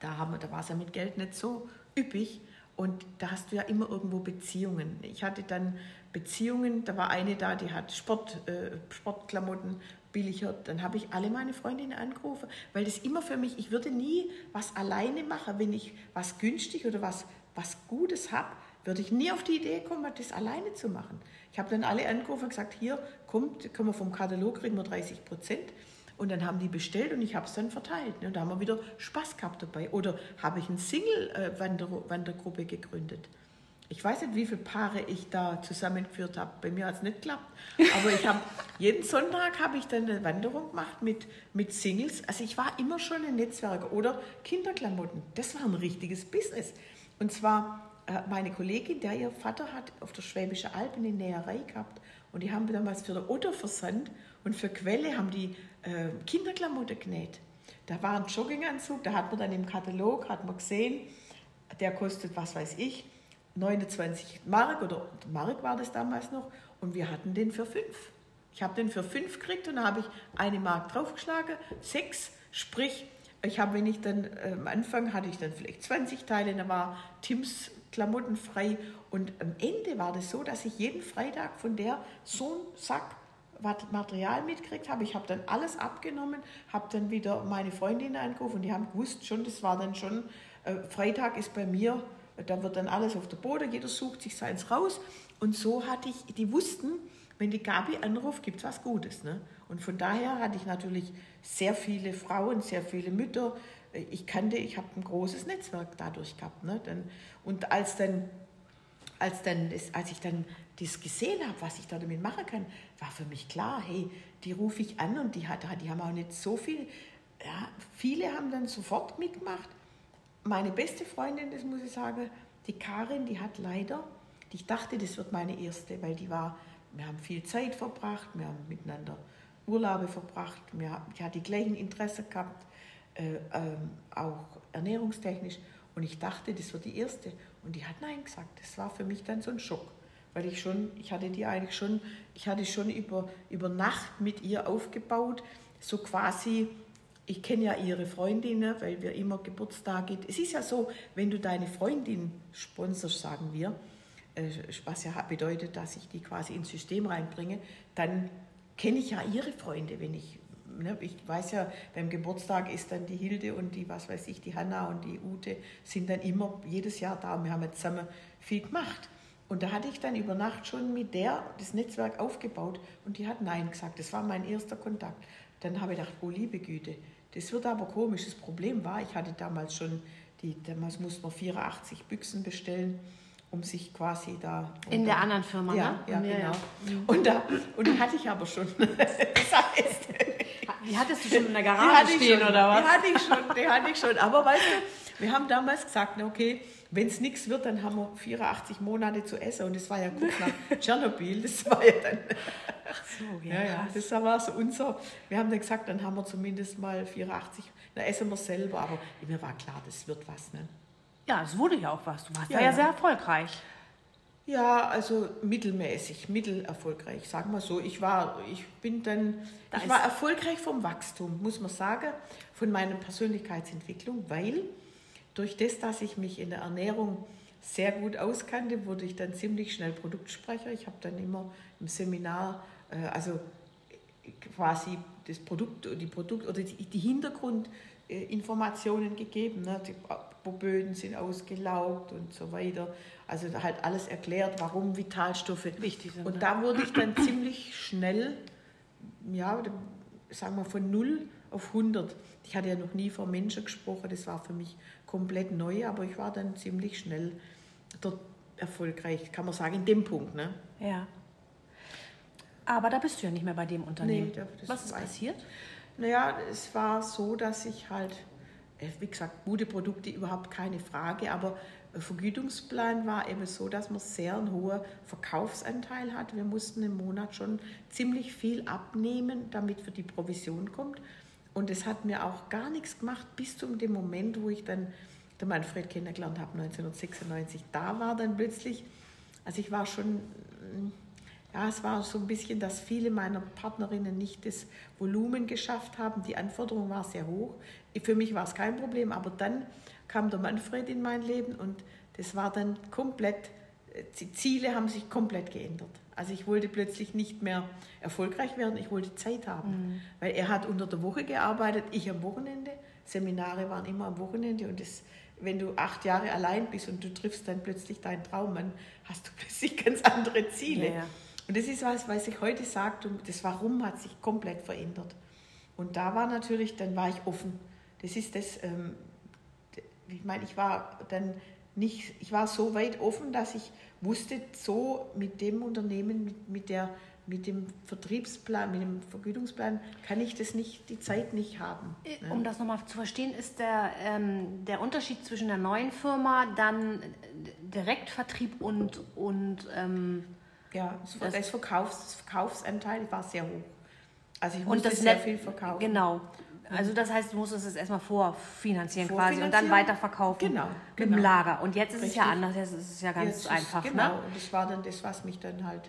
da, haben, da war es ja mit Geld nicht so üppig und da hast du ja immer irgendwo Beziehungen. Ich hatte dann Beziehungen, da war eine da, die hat Sport, äh, Sportklamotten billiger. Dann habe ich alle meine Freundinnen angerufen, weil das immer für mich, ich würde nie was alleine machen, wenn ich was günstig oder was, was Gutes habe, würde ich nie auf die Idee kommen, das alleine zu machen. Ich habe dann alle angerufen und gesagt, hier, kommt, können wir vom Katalog, kriegen wir 30 Prozent. Und dann haben die bestellt und ich habe es dann verteilt. Und da haben wir wieder Spaß gehabt dabei. Oder habe ich eine Single-Wandergruppe gegründet. Ich weiß nicht, wie viele Paare ich da zusammengeführt habe. Bei mir hat es nicht geklappt. Aber ich habe jeden Sonntag habe ich dann eine Wanderung gemacht mit, mit Singles. Also ich war immer schon ein Netzwerker. Oder Kinderklamotten. Das war ein richtiges Business. Und zwar äh, meine Kollegin, der ihr Vater hat auf der Schwäbischen Alb eine Näherei gehabt und die haben damals für den Otto versandt und für Quelle haben die äh, Kinderklamotten genäht. Da war ein Jogginganzug, da hat man dann im Katalog, hat man gesehen, der kostet, was weiß ich, 29 Mark oder Mark war das damals noch und wir hatten den für 5. Ich habe den für 5 gekriegt und dann habe ich eine Mark draufgeschlagen, 6, sprich, ich habe, wenn ich dann äh, am Anfang hatte ich dann vielleicht 20 Teile, dann war Tims Klamotten frei und am Ende war das so, dass ich jeden Freitag von der so einen Sack Material mitgekriegt habe. Ich habe dann alles abgenommen, habe dann wieder meine Freundinnen angerufen und die haben gewusst schon, das war dann schon, äh, Freitag ist bei mir, da wird dann alles auf der Boden, jeder sucht sich seins raus. Und so hatte ich, die wussten, wenn die Gabi anruft, gibt es was Gutes. Ne? Und von daher hatte ich natürlich sehr viele Frauen, sehr viele Mütter. Ich kannte, ich habe ein großes Netzwerk dadurch gehabt. Ne? Und als dann, als dann, als ich dann das gesehen habe, was ich da damit machen kann, war für mich klar, hey, die rufe ich an und die, hat, die haben auch nicht so viel, ja, viele haben dann sofort mitgemacht. Meine beste Freundin, das muss ich sagen, die Karin, die hat leider, ich dachte, das wird meine erste, weil die war, wir haben viel Zeit verbracht, wir haben miteinander Urlaube verbracht, wir, die hat die gleichen Interessen gehabt, äh, ähm, auch ernährungstechnisch. Und ich dachte, das wird die erste. Und die hat Nein gesagt. Das war für mich dann so ein Schock weil ich schon, ich hatte die eigentlich schon, ich hatte schon über, über Nacht mit ihr aufgebaut, so quasi, ich kenne ja ihre Freundinnen, weil wir immer Geburtstage, es ist ja so, wenn du deine Freundin sponsorst, sagen wir, äh, was ja bedeutet, dass ich die quasi ins System reinbringe, dann kenne ich ja ihre Freunde, wenn ich ne, ich weiß ja, beim Geburtstag ist dann die Hilde und die, was weiß ich, die Hanna und die Ute sind dann immer jedes Jahr da und wir haben jetzt zusammen viel gemacht. Und da hatte ich dann über Nacht schon mit der das Netzwerk aufgebaut und die hat Nein gesagt. Das war mein erster Kontakt. Dann habe ich gedacht, oh liebe Güte, das wird aber komisch. Das Problem war, ich hatte damals schon, die, damals musste man 84 Büchsen bestellen, um sich quasi da... In der anderen Firma, ja, ne? Ja, ja genau. Ja. Und, da, und die hatte ich aber schon. das heißt... Die hattest du schon in der Garage stehen, schon, oder was? Die hatte ich schon, die hatte ich schon. Aber weißt du, wir haben damals gesagt, okay, wenn es nichts wird, dann haben wir 84 Monate zu essen. Und das war ja gut nach Tschernobyl, das war ja dann. Ach so, ja. ja, ja das war so unser. Wir haben dann gesagt, dann haben wir zumindest mal 84, dann essen wir selber. Aber mir war klar, das wird was. Ne? Ja, es wurde ja auch was. Du warst ja, ja, ja sehr erfolgreich. Ja, also mittelmäßig, mittelerfolgreich, sagen wir so. Ich war, ich bin dann, da ich war erfolgreich vom Wachstum, muss man sagen, von meiner Persönlichkeitsentwicklung, weil durch das, dass ich mich in der Ernährung sehr gut auskannte, wurde ich dann ziemlich schnell Produktsprecher. Ich habe dann immer im Seminar, äh, also quasi das Produkt, die Produkt oder die, Hintergrundinformationen gegeben. Ne? Die Böden sind ausgelaugt und so weiter. Also halt alles erklärt, warum Vitalstoffe wichtig sind. Und da wurde ich dann ziemlich schnell, ja, sagen wir von 0 auf 100. Ich hatte ja noch nie vor Menschen gesprochen, das war für mich komplett neu, aber ich war dann ziemlich schnell dort erfolgreich, kann man sagen, in dem Punkt. Ne? Ja. Aber da bist du ja nicht mehr bei dem Unternehmen. Nee, Was ist passiert? Naja, es war so, dass ich halt, äh, wie gesagt, gute Produkte überhaupt keine Frage, aber Vergütungsplan war eben so, dass man sehr einen hohen Verkaufsanteil hat. Wir mussten im Monat schon ziemlich viel abnehmen, damit für die Provision kommt. Und es hat mir auch gar nichts gemacht bis zu dem Moment, wo ich dann der Manfred kennengelernt habe, 1996. Da war dann plötzlich, also ich war schon, ja, es war so ein bisschen, dass viele meiner Partnerinnen nicht das Volumen geschafft haben. Die Anforderung war sehr hoch. Für mich war es kein Problem, aber dann kam der Manfred in mein Leben und das war dann komplett, die Ziele haben sich komplett geändert. Also ich wollte plötzlich nicht mehr erfolgreich werden, ich wollte Zeit haben. Mhm. Weil er hat unter der Woche gearbeitet, ich am Wochenende. Seminare waren immer am Wochenende und das, wenn du acht Jahre allein bist und du triffst dann plötzlich deinen Traum, dann hast du plötzlich ganz andere Ziele. Ja, ja. Und das ist was, was ich heute sage, das Warum hat sich komplett verändert. Und da war natürlich, dann war ich offen. Das ist das, ähm, ich meine, ich war dann nicht, ich war so weit offen, dass ich wusste, so mit dem Unternehmen, mit, mit, der, mit dem Vertriebsplan, mit dem Vergütungsplan, kann ich das nicht, die Zeit nicht haben. Äh, ne? Um das nochmal zu verstehen, ist der, ähm, der Unterschied zwischen der neuen Firma, dann Direktvertrieb und. und ähm, ja, das, das, Verkaufs, das Verkaufsanteil war sehr hoch. Also ich musste und das sehr viel verkaufen. Genau. Also das heißt, du musstest es erstmal vorfinanzieren, quasi und dann Vorfinanzieren. weiterverkaufen Genau, mit dem genau. Lager. Und jetzt ist es ja Richtig. anders, jetzt ist es ja ganz Jetzt ist- einfach. Genau, Ne? und das war dann das, was mich dann halt,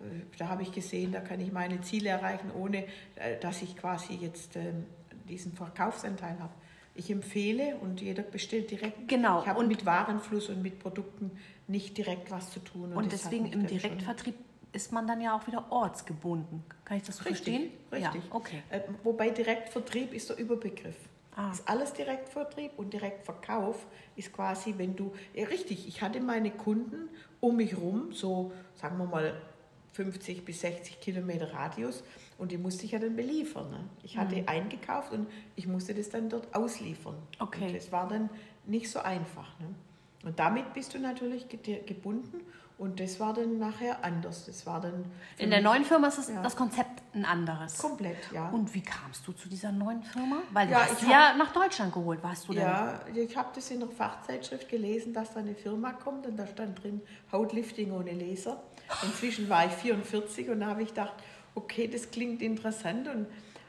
äh, da habe ich gesehen, da kann ich meine Ziele erreichen, ohne äh, dass ich quasi jetzt ähm, diesen Verkaufsanteil habe. Ich empfehle und jeder bestellt direkt. Genau, Ich habe und- mit Warenfluss und mit Produkten nicht direkt was zu tun. Und hat deswegen im schon- Direktvertrieb ist man dann ja auch wieder ortsgebunden. Kann ich das so Richtig, verstehen? richtig. Ja, okay. Äh, Wobei Direktvertrieb ist der Überbegriff. Ah. Ist alles Direktvertrieb und Direktverkauf ist quasi, wenn du, ja, richtig, ich hatte meine Kunden um mich rum, so sagen wir mal 50 bis 60 Kilometer Radius und die musste ich ja dann beliefern. Ne? Ich hatte eingekauft und ich musste das dann dort ausliefern. Mhm. Okay. Und das war dann nicht so einfach. Ne? Und damit bist du natürlich ge- gebunden und das war dann nachher anders. Das war dann In der neuen Firma ist das, Ja. das Konzept ein anderes. komplett, ja. Und wie kamst du zu dieser neuen Firma? Weil du Ja, hast ich sie hab- ja nach Deutschland geholt, warst du denn? Ja, ich habe das in der Fachzeitschrift gelesen, dass da eine Firma kommt und da stand drin Hautlifting ohne Laser. Inzwischen war ich 44 und da habe ich gedacht, okay, das klingt interessant und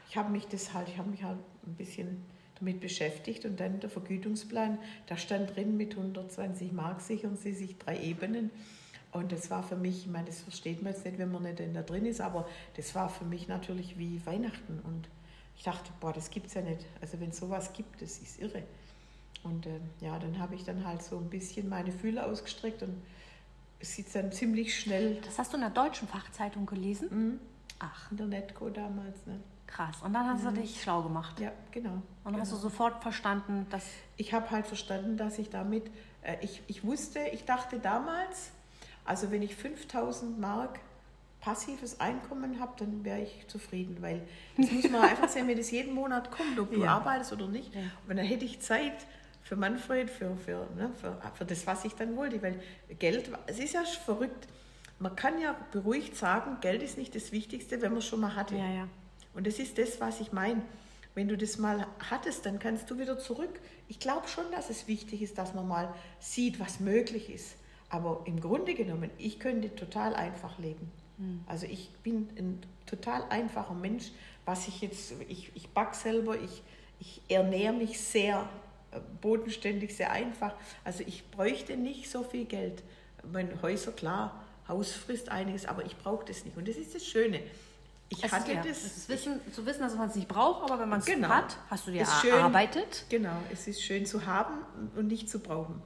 ich habe mich das halt, ich habe mich halt ein bisschen damit beschäftigt und dann der Vergütungsplan, da stand drin mit 120 Mark sichern Sie sich drei Ebenen. Und das war für mich, ich meine, das versteht man jetzt nicht, wenn man nicht da drin ist, aber das war für mich natürlich wie Weihnachten. Und ich dachte, boah, das gibt's ja nicht. Also wenn es sowas gibt, das ist irre. Und äh, ja, dann habe ich dann halt so ein bisschen meine Fühler ausgestreckt und es sieht dann ziemlich schnell Das hast du in der deutschen Fachzeitung gelesen? mhm, Ach, in der Netco damals. Ne? krass. Und dann hast du dich schlau gemacht. Ja, genau. Und dann hast du genau. sofort verstanden, dass. Ich habe halt verstanden, dass ich damit, äh, ich, ich wusste, ich dachte damals, also wenn ich 5000 Mark passives Einkommen habe, dann wäre ich zufrieden, weil das muss man einfach sehen, wenn das jeden Monat kommt, ob du Ja. arbeitest oder nicht. Und dann hätte ich Zeit für Manfred, für, für, ne, für, für das, was ich dann wollte, weil Geld, es ist ja verrückt. Man kann ja beruhigt sagen, Geld ist nicht das Wichtigste, wenn man es schon mal hatte. Ja, ja. Und das ist das, was ich meine. Wenn du das mal hattest, dann kannst du wieder zurück. Ich glaube schon, dass es wichtig ist, dass man mal sieht, was möglich ist. Aber im Grunde genommen, ich könnte total einfach leben. Also ich bin ein total einfacher Mensch. Was ich jetzt, ich, ich back selber, ich, ich ernähre mich sehr äh, bodenständig, sehr einfach. Also ich bräuchte nicht so viel Geld. Mein Häuser, klar, Haus frisst einiges, aber ich brauche das nicht. Und das ist das Schöne. Ich Es hatte ist, ja, das. es ist wissen, zu wissen, dass man es nicht braucht, aber wenn man es Genau. hat, hast du dir Ist schön. erarbeitet. Genau, es ist schön zu haben und nicht zu brauchen.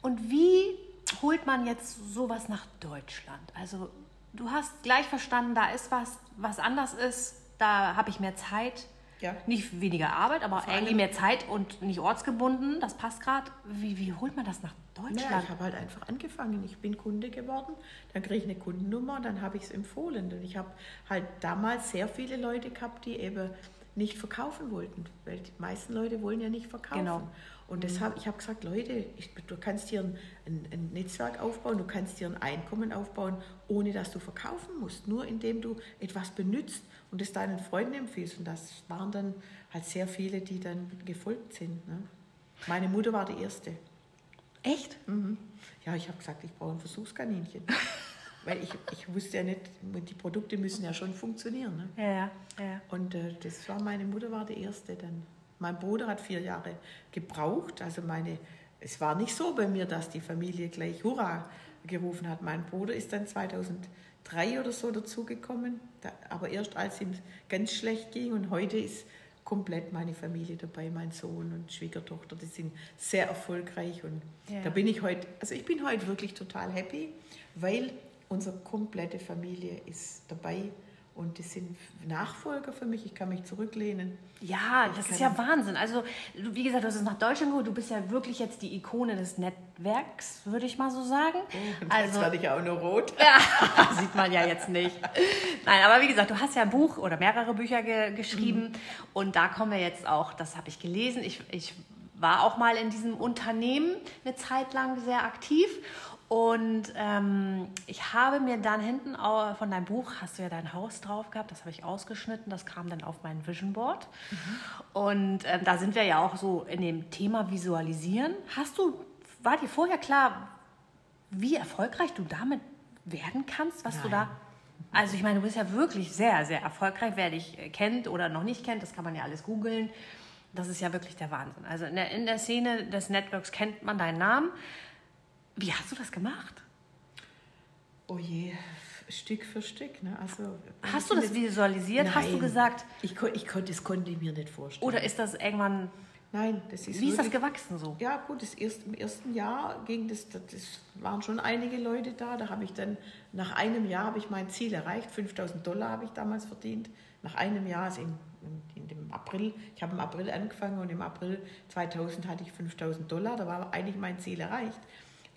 Und wie holt man jetzt sowas nach Deutschland? Also du hast gleich verstanden, da ist was, was anders ist, da habe ich mehr Zeit. Ja. Nicht weniger Arbeit, aber Vor irgendwie mehr Zeit und nicht ortsgebunden. Das passt gerade. Wie, wie holt man das nach Deutschland? ich habe halt einfach angefangen. Ich bin Kunde geworden, dann kriege ich eine Kundennummer und dann habe ich es empfohlen. Und ich habe halt damals sehr viele Leute gehabt, die eben nicht verkaufen wollten, weil die meisten Leute wollen ja nicht verkaufen. Genau. Und deshalb, ich habe gesagt, Leute, ich, du kannst dir ein, ein, ein Netzwerk aufbauen, du kannst dir ein Einkommen aufbauen, ohne dass du verkaufen musst, nur indem du etwas benutzt und es deinen Freunden empfiehlst. Und das waren dann halt sehr viele, die dann gefolgt sind. Ne? Meine Mutter war die erste. Echt? Mhm. Ja, ich habe gesagt, ich brauche ein Versuchskaninchen. Weil ich, ich wusste ja nicht, die Produkte müssen ja schon funktionieren. Ne? Ja, ja, ja. Und äh, das war meine Mutter war die erste dann. Mein Bruder hat vier Jahre gebraucht. Also meine, es war nicht so bei mir, dass die Familie gleich Hurra gerufen hat. Mein Bruder ist dann 2003 oder so dazugekommen, da, aber erst als ihm ganz schlecht ging. Und heute ist komplett meine Familie dabei, mein Sohn und Schwiegertochter. Die sind sehr erfolgreich und Ja. da bin ich heute, also ich bin heute wirklich total happy, weil unsere komplette Familie ist dabei. Und die sind Nachfolger für mich. Ich kann mich zurücklehnen. Ja, Ich das ist ja Wahnsinn. Also, wie gesagt, du hast es nach Deutschland geholt. Du bist ja wirklich jetzt die Ikone des Netzwerks, würde ich mal so sagen. Und also, jetzt werde ich auch noch rot. Ja, sieht man ja jetzt nicht. Nein, aber wie gesagt, du hast ja ein Buch oder mehrere Bücher ge geschrieben und da kommen wir jetzt auch, das habe ich gelesen. Ich, ich war auch mal in diesem Unternehmen eine Zeit lang sehr aktiv und ähm, ich habe mir dann hinten von deinem Buch, hast du ja dein Haus drauf gehabt, das habe ich ausgeschnitten, das kam dann auf mein Vision Board. Und ähm, da sind wir ja auch so in dem Thema Visualisieren. Hast du, war dir vorher klar, wie erfolgreich du damit werden kannst, was du da. Also ich meine, du bist ja wirklich sehr, sehr erfolgreich. Wer dich äh, kennt oder noch nicht kennt, das kann man ja alles googeln. Das ist ja wirklich der Wahnsinn. Also in der, in der Szene des Networks kennt man deinen Namen. Wie hast du das gemacht? Oh je, Stück für Stück. Ne? Also, hast du das visualisiert? Nein, hast du gesagt? Ich, ich, das konnte ich mir nicht vorstellen. Oder ist das irgendwann Nein, das ist. Wie wirklich, ist das gewachsen so? Ja, gut, das erst, im ersten Jahr ging das, das waren schon einige Leute da. Da habe ich dann, nach einem Jahr habe ich mein Ziel erreicht. 5000 Dollar habe ich damals verdient. Nach einem Jahr, also in, in, in dem April, ich habe im April angefangen und im April 2000 hatte ich 5000 Dollar. Da war eigentlich mein Ziel erreicht.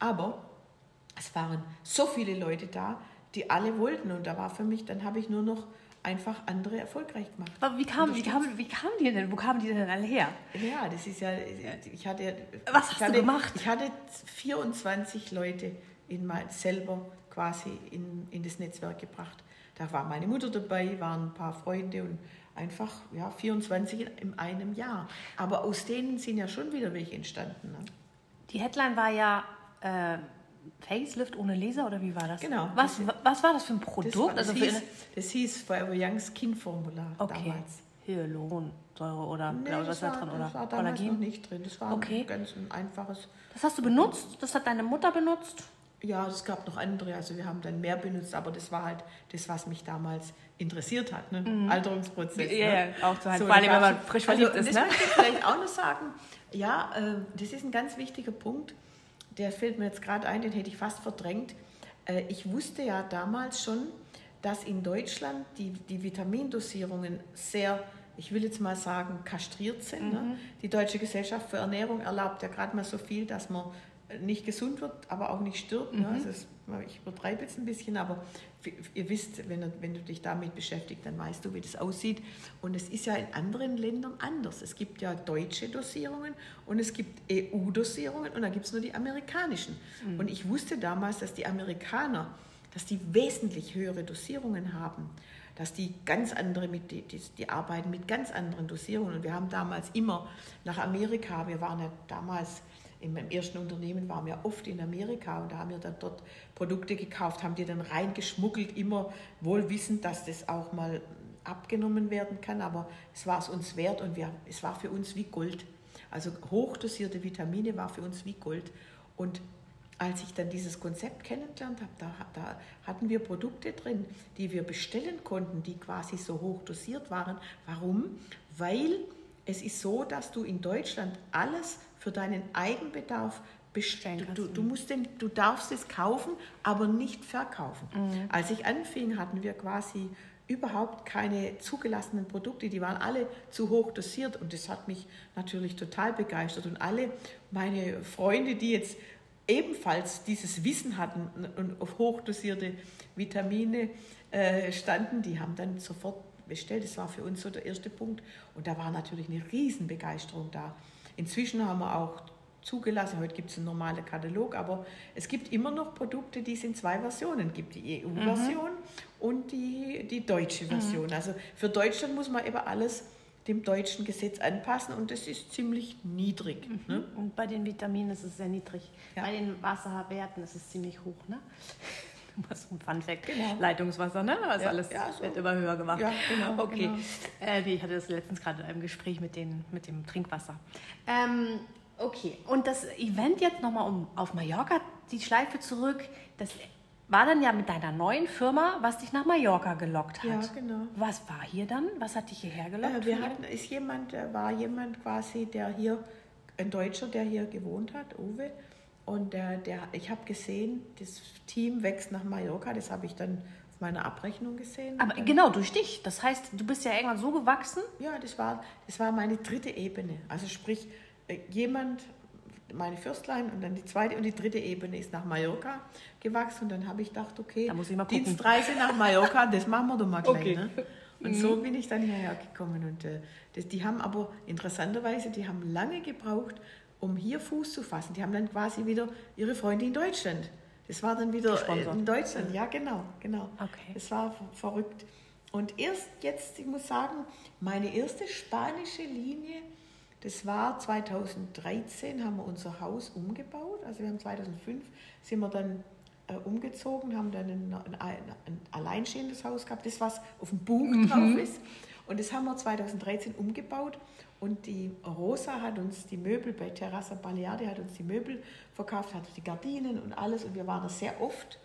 Aber es waren so viele Leute da, die alle wollten. Und da war für mich, dann habe ich nur noch einfach andere erfolgreich gemacht. Aber wie kam, wie kam, wie kam die denn? Wo kamen die denn alle her? Ja, das ist ja, ich hatte... Was hast hatte, du gemacht? Ich hatte 24 Leute in mein, selber quasi in, in das Netzwerk gebracht. Da war meine Mutter dabei, waren ein paar Freunde und einfach ja, 24 in einem Jahr. Aber aus denen sind ja schon wieder welche entstanden. Ne? Die Headline war ja... Äh Facelift ohne Laser oder wie war das? Genau. Was, was war das für ein Produkt? Das, war, das, also hieß, das hieß Forever Youngs Skin-Formular okay. damals. Hyaluronsäure oder nee, was war, da drin? Oder das war damals Kollagen? noch nicht drin. Das war okay. ein ganz ein einfaches. Das hast du benutzt? Das hat deine Mutter benutzt? Ja, es gab noch andere. Also wir haben dann mehr benutzt, aber das war halt das, was mich damals interessiert hat. Ne? Mhm. Alterungsprozess. Ja, ne? ja, auch so halt. So, Vor allem, wenn man frisch verliebt also, ist. Das ne? möchte ich vielleicht auch noch sagen. Ja, äh, das ist ein ganz wichtiger Punkt der fällt mir jetzt gerade ein, den hätte ich fast verdrängt. Äh, ich wusste ja damals schon, dass in Deutschland die, die Vitamindosierungen sehr, ich will jetzt mal sagen, kastriert sind. Ne? Mhm. Ne? Die Deutsche Gesellschaft für Ernährung erlaubt ja gerade mal so viel, dass man nicht gesund wird, aber auch nicht stirbt. Ne? Mhm. Ne? Also es, ich übertreibe jetzt ein bisschen, aber ihr wisst, wenn, wenn du dich damit beschäftigst, dann weißt du, wie das aussieht. Und es ist ja in anderen Ländern anders. Es gibt ja deutsche Dosierungen und es gibt EU-Dosierungen und dann gibt es nur die amerikanischen. Mhm. Und ich wusste damals, dass die Amerikaner, dass die wesentlich höhere Dosierungen haben dass die ganz andere mit die, die, die, arbeiten mit ganz anderen Dosierungen und wir haben damals immer nach Amerika, wir waren ja damals in meinem ersten Unternehmen waren wir oft in Amerika und da haben wir dann dort Produkte gekauft, haben die dann reingeschmuggelt, immer wohl wissend, dass das auch mal abgenommen werden kann, aber es war es uns wert und wir, es war für uns wie Gold. Also hochdosierte Vitamine war für uns wie Gold. Und als ich dann dieses Konzept kennengelernt habe, da, da, hatten wir Produkte drin, die wir bestellen konnten, die quasi so hoch dosiert waren. Warum? Weil es ist so, dass du in Deutschland alles für deinen Eigenbedarf bestellen Du, du, musst den, du darfst es kaufen, aber nicht verkaufen. Mhm. Als ich anfing, hatten wir quasi überhaupt keine zugelassenen Produkte, die waren alle zu hoch dosiert und das hat mich natürlich total begeistert. Und alle meine Freunde, die jetzt ebenfalls dieses Wissen hatten und auf hochdosierte Vitamine äh, standen, die haben dann sofort bestellt. Das war für uns so der erste Punkt. Und da war natürlich eine Riesenbegeisterung da. Inzwischen haben wir auch zugelassen, heute gibt es einen normalen Katalog, aber es gibt immer noch Produkte, die es in zwei Versionen gibt, die EU-Version mhm. und die, die deutsche Version. Mhm. Also für Deutschland muss man eben alles dem deutschen Gesetz anpassen und das ist ziemlich niedrig. Mhm. Ne? Und bei den Vitaminen ist es sehr niedrig. Ja. Bei den Wasserwerten ist es ziemlich hoch. Ne? Was ein Fun Fact. Genau. Leitungswasser, ne? Also ja, alles ja, so. wird immer höher gemacht. Ja, genau. Okay. Genau. Äh, nee, ich hatte das letztens gerade in einem Gespräch mit, den, mit dem Trinkwasser. Ähm, okay. Und das Event jetzt nochmal um auf Mallorca, die Schleife zurück, das war dann ja mit deiner neuen Firma, was dich nach Mallorca gelockt hat. Ja, genau. Was war hier dann? Was hat dich hierher gelockt? Äh, wir hatten, ist jemand, äh, war jemand quasi, der hier, ein Deutscher, der hier gewohnt hat, Uwe, und der, der, ich habe gesehen, das Team wächst nach Mallorca, das habe ich dann auf meiner Abrechnung gesehen. Aber genau, durch dich. Das heißt, du bist ja irgendwann so gewachsen? Ja, das war, das war meine dritte Ebene. Also sprich, äh, jemand, meine Fürstlein und dann die zweite und die dritte Ebene ist nach Mallorca gewachsen. Und dann habe ich gedacht, okay, Dienstreise nach Mallorca, das machen wir doch mal gleich. Okay. Ne? Und so bin ich dann hierher gekommen. Und äh, das, die haben aber interessanterweise, die haben lange gebraucht, um hier Fuß zu fassen. Die haben dann quasi wieder ihre Freunde in Deutschland. Das war dann wieder Gesponsert. in Deutschland, ja genau, genau. Okay. Das war verrückt. Und erst jetzt, ich muss sagen, meine erste spanische Linie, das war 2013, haben wir unser Haus umgebaut. Also wir haben 2005, sind wir dann äh, umgezogen, haben dann ein, ein, ein, alleinstehendes Haus gehabt, das was auf dem Buch mhm. drauf ist. Und das haben wir 2013 umgebaut. Und die Rosa hat uns die Möbel bei Terrassa Baleare, hat uns die Möbel verkauft, hat die Gardinen und alles. Und wir waren da sehr oft.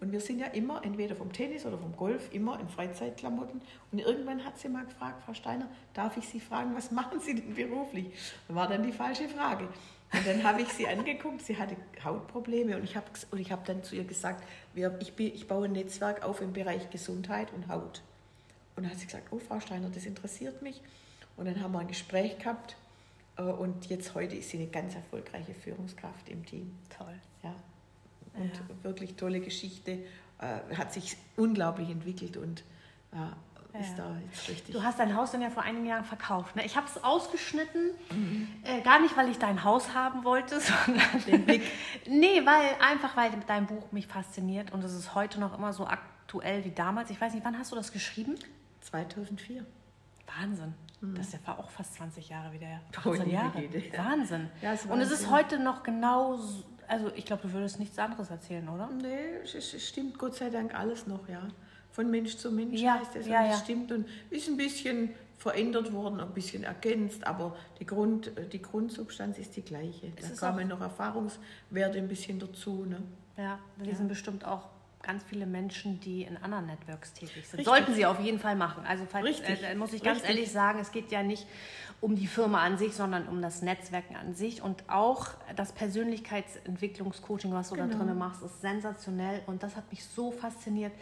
Und wir sind ja immer, entweder vom Tennis oder vom Golf, immer in Freizeitklamotten. Und irgendwann hat sie mal gefragt, Frau Steiner, darf ich Sie fragen, was machen Sie denn beruflich? Das war dann die falsche Frage. Und dann habe ich sie angeguckt, sie hatte Hautprobleme und ich habe und hab dann zu ihr gesagt, ich, ich baue ein Netzwerk auf im Bereich Gesundheit und Haut. Und dann hat sie gesagt, oh Frau Steiner, das interessiert mich. Und dann haben wir ein Gespräch gehabt äh, und jetzt heute ist sie eine ganz erfolgreiche Führungskraft im Team. Toll. Ja. Und ja. wirklich tolle Geschichte, äh, hat sich unglaublich entwickelt und ja, ist da jetzt richtig. Du hast dein Haus dann ja vor einigen Jahren verkauft. Ne? Ich habe es ausgeschnitten, mhm. äh, gar nicht, weil ich dein Haus haben wollte, sondern den Blick. nee, weil einfach weil dein Buch mich fasziniert und es ist heute noch immer so aktuell wie damals. Ich weiß nicht, wann hast du das geschrieben? 2004. Wahnsinn. Mhm. Das war auch fast 20 Jahre wieder. 18 Jahre. Wahnsinn. Ja, und es ist heute noch genau, also ich glaube, du würdest nichts anderes erzählen, oder? Nee, es stimmt Gott sei Dank alles noch, ja von Mensch zu Mensch ja, heißt es. Ja, und ja. stimmt und ist ein bisschen verändert worden, ein bisschen ergänzt, aber die, Grund, die Grundsubstanz ist die gleiche. Da kamen noch Erfahrungswerte ein bisschen dazu. Ne? Ja, wir ja. sind bestimmt auch ganz viele Menschen, die in anderen Networks tätig sind. Richtig. Sollten sie auf jeden Fall machen. Also falls, äh, muss ich ganz Richtig. ehrlich sagen, es geht ja nicht um die Firma an sich, sondern um das Netzwerken an sich. Und auch das Persönlichkeitsentwicklungscoaching, was du genau. da drin machst, ist sensationell. Und das hat mich so fasziniert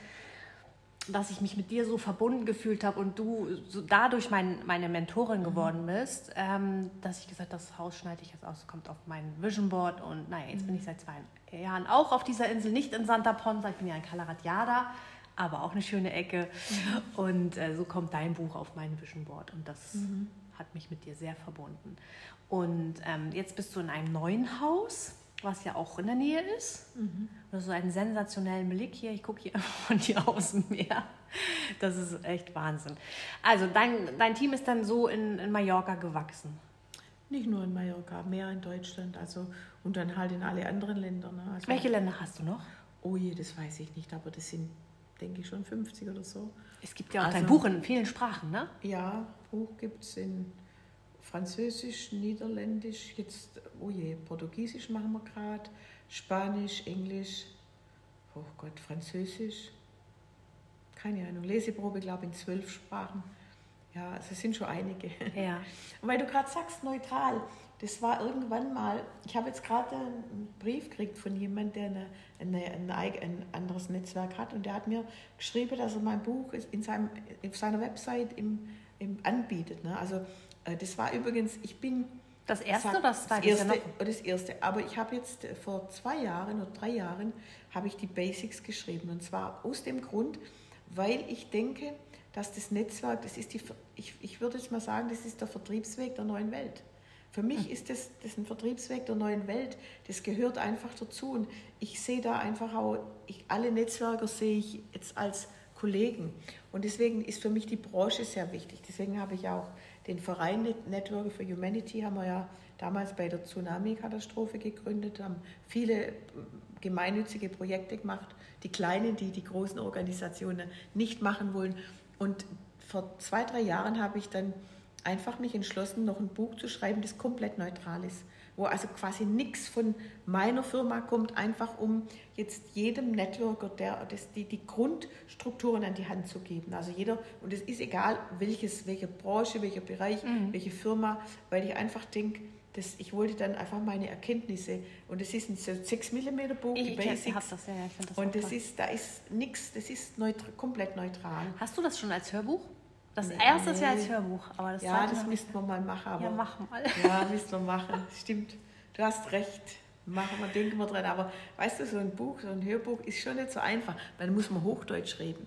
dass ich mich mit dir so verbunden gefühlt habe und du so dadurch mein, meine Mentorin geworden bist, ähm, dass ich gesagt habe, das Haus schneide ich jetzt aus, kommt auf mein Vision Board und naja, jetzt mhm. bin ich seit zwei Jahren auch auf dieser Insel, nicht in Santa Ponsa, ich bin ja in Calaratiada, aber auch eine schöne Ecke mhm. und äh, so kommt dein Buch auf mein Vision Board und das mhm. hat mich mit dir sehr verbunden. Und ähm, jetzt bist du in einem neuen Haus was ja auch in der Nähe ist. Mhm. Das ist einen sensationellen Blick hier. Ich gucke hier von dir aus dem Meer. Das ist echt Wahnsinn. Also dein, dein Team ist dann so in, in Mallorca gewachsen. Nicht nur in Mallorca, mehr in Deutschland, also und dann halt in alle anderen Länder. Ne? Also, Welche Länder hast du noch? Oh je, das weiß ich nicht, aber das sind, denke ich, schon 50 oder so. Es gibt ja auch also, dein Buch in vielen Sprachen, ne? Ja, Buch gibt es in Französisch, Niederländisch, jetzt, oh je, Portugiesisch machen wir gerade, Spanisch, Englisch, oh Gott, Französisch, keine Ahnung, Leseprobe, glaube ich, in zwölf Sprachen. Ja, also es sind schon einige. Ja. Und weil du gerade sagst, neutral, das war irgendwann mal, ich habe jetzt gerade einen Brief gekriegt von jemandem, der eine, eine, ein, ein anderes Netzwerk hat und der hat mir geschrieben, dass er mein Buch in seinem, auf seiner Website im, im anbietet. Ne? Also das war übrigens, ich bin. Das erste oder das zweite? Das erste, das erste. Aber ich habe jetzt äh, vor zwei Jahren oder drei Jahren habe ich die Basics geschrieben. Und zwar aus dem Grund, weil ich denke, dass das Netzwerk, das ist die, ich, ich würde jetzt mal sagen, das ist der Vertriebsweg der neuen Welt. Für mich hm. ist das, das ein Vertriebsweg der neuen Welt. Das gehört einfach dazu. Und ich sehe da einfach auch, ich, alle Netzwerker sehe ich jetzt als Kollegen. Und deswegen ist für mich die Branche sehr wichtig. Deswegen habe ich auch den Verein Network for Humanity haben wir ja damals bei der Tsunami-Katastrophe gegründet, haben viele gemeinnützige Projekte gemacht, die kleinen, die die großen Organisationen nicht machen wollen. Und vor zwei, drei Jahren habe ich dann einfach mich entschlossen, noch ein Buch zu schreiben, das komplett neutral ist wo also quasi nichts von meiner Firma kommt, einfach um jetzt jedem Networker der, das, die, die Grundstrukturen an die Hand zu geben. Also jeder, und es ist egal, welches, welche Branche, welcher Bereich, mhm. welche Firma, weil ich einfach denke, das, ich wollte dann einfach meine Erkenntnisse und es ist ein 6 mm Buch, die Basics. Das, ja, ich das und das ist, da ist nichts, das ist neutral, komplett neutral. Hast du das schon als Hörbuch? Das nee, erste ist ja als Hörbuch, aber das Ja, das müssten wir mal machen. Aber, ja, machen mal. Ja, müssten wir machen. Stimmt. Du hast recht. Machen wir, denken wir dran. Aber weißt du, so ein Buch, so ein Hörbuch ist schon nicht so einfach. Dann muss man Hochdeutsch reden.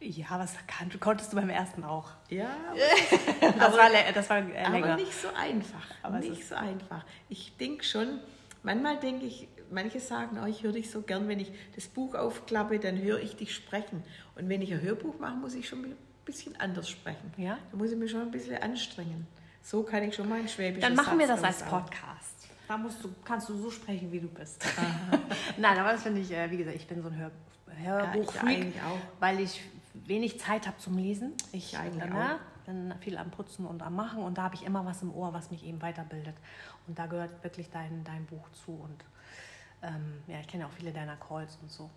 Ja, was kann, konntest du beim ersten auch. Ja, aber, das, war, das war länger. Aber nicht so einfach. Aber nicht so einfach. Ich denke schon, manchmal denke ich, manche sagen, oh, ich höre dich so gern, wenn ich das Buch aufklappe, dann höre ich dich sprechen. Und wenn ich ein Hörbuch mache, muss ich schon bisschen anders sprechen. Ja? Da muss ich mich schon ein bisschen anstrengen. So kann ich schon mal ein Schwäbisch Dann machen wir das als Podcast. Da musst du, kannst du so sprechen, wie du bist. Nein, aber das finde ich, äh, wie gesagt, ich bin so ein Hör Hörbuchfreak, ja, weil ich wenig Zeit habe zum Lesen. Ich eigentlich äh, ne, bin viel am Putzen und am Machen und da habe ich immer was im Ohr, was mich eben weiterbildet. Und da gehört wirklich dein, dein Buch zu. Und ähm, ja, ich kenne auch viele deiner Calls und so.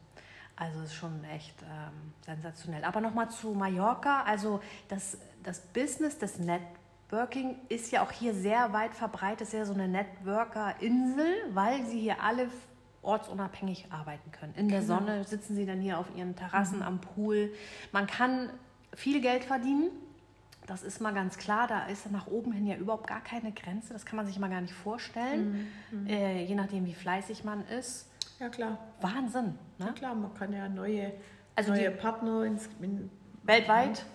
Also es ist schon echt ähm, sensationell. Aber nochmal zu Mallorca. Also das, das Business, das Networking ist ja auch hier sehr weit verbreitet. Es ist ja so eine Networker-Insel, weil sie hier alle ortsunabhängig arbeiten können. In der Genau. Sonne sitzen sie dann hier auf ihren Terrassen Mhm. am Pool. Man kann viel Geld verdienen. Das ist mal ganz klar. Da ist nach oben hin ja überhaupt gar keine Grenze. Das kann man sich mal gar nicht vorstellen. Mhm. Äh, je nachdem, wie fleißig man ist. Ja, klar. Wahnsinn. Ja, Ne? klar, man kann ja neue, Also neue die- Partner ins, in, Weltweit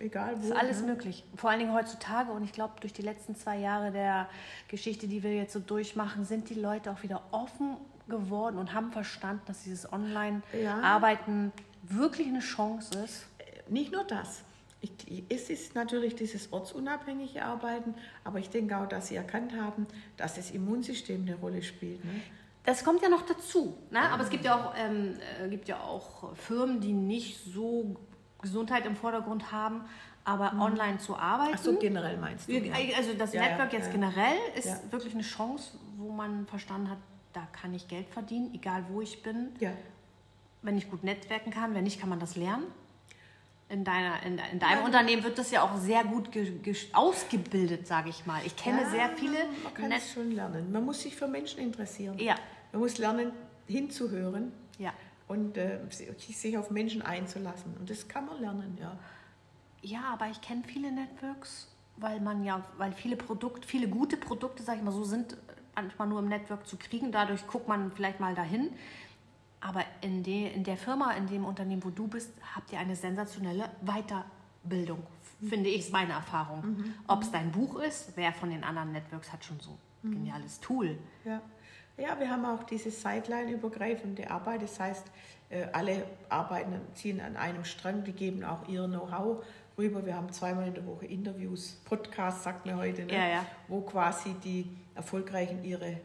egal wo. ist alles ne? möglich. Vor allen Dingen heutzutage. Und ich glaube, durch die letzten zwei Jahre der Geschichte, die wir jetzt so durchmachen, sind die Leute auch wieder offen geworden und haben verstanden, dass dieses Ja. Online-Arbeiten wirklich eine Chance ist. Nicht nur das. Ich, es ist natürlich dieses ortsunabhängige Arbeiten, aber ich denke auch, dass Sie erkannt haben, dass das Immunsystem eine Rolle spielt. Ne? Das kommt ja noch dazu. Ne? Aber es gibt ja, auch, ähm, äh, gibt ja auch Firmen, die nicht so Gesundheit im Vordergrund haben, aber online zu arbeiten. Ach so, generell meinst du? Ja. Also das Ja, ja, Network jetzt ja. generell ist wirklich eine Chance, wo man verstanden hat, da kann ich Geld verdienen, egal wo ich bin. Ja. Wenn ich gut netzwerken kann, wenn nicht, kann man das lernen. In, deiner, in, in deinem. Unternehmen wird das ja auch sehr gut ge, ge, ausgebildet, sage ich mal. Ich kenne sehr viele Man kann Net es schon lernen. Man muss sich für Menschen interessieren. Ja, Man muss lernen, hinzuhören ja. und äh, sich auf Menschen einzulassen. Und das kann man lernen, ja. Ja, aber ich kenne viele Networks, weil man ja, weil viele Produkte, viele gute Produkte, sag ich mal so, sind manchmal nur im Network zu kriegen. Dadurch guckt man vielleicht mal dahin. Aber in, de, in der Firma, in dem Unternehmen, wo du bist, habt ihr eine sensationelle Weiterbildung, finde ich, ist meine Erfahrung. Ob es dein Buch ist, wer von den anderen Networks hat schon so ein geniales Tool. Ja. Ja, wir haben auch diese Sideline-übergreifende Arbeit. Das heißt, äh, alle arbeiten, ziehen an einem Strang, die geben auch ihr Know-how rüber. Wir haben zweimal in der Woche Interviews, Podcasts, sagt mir heute, ne? Ja, ja. wo quasi die Erfolgreichen ihre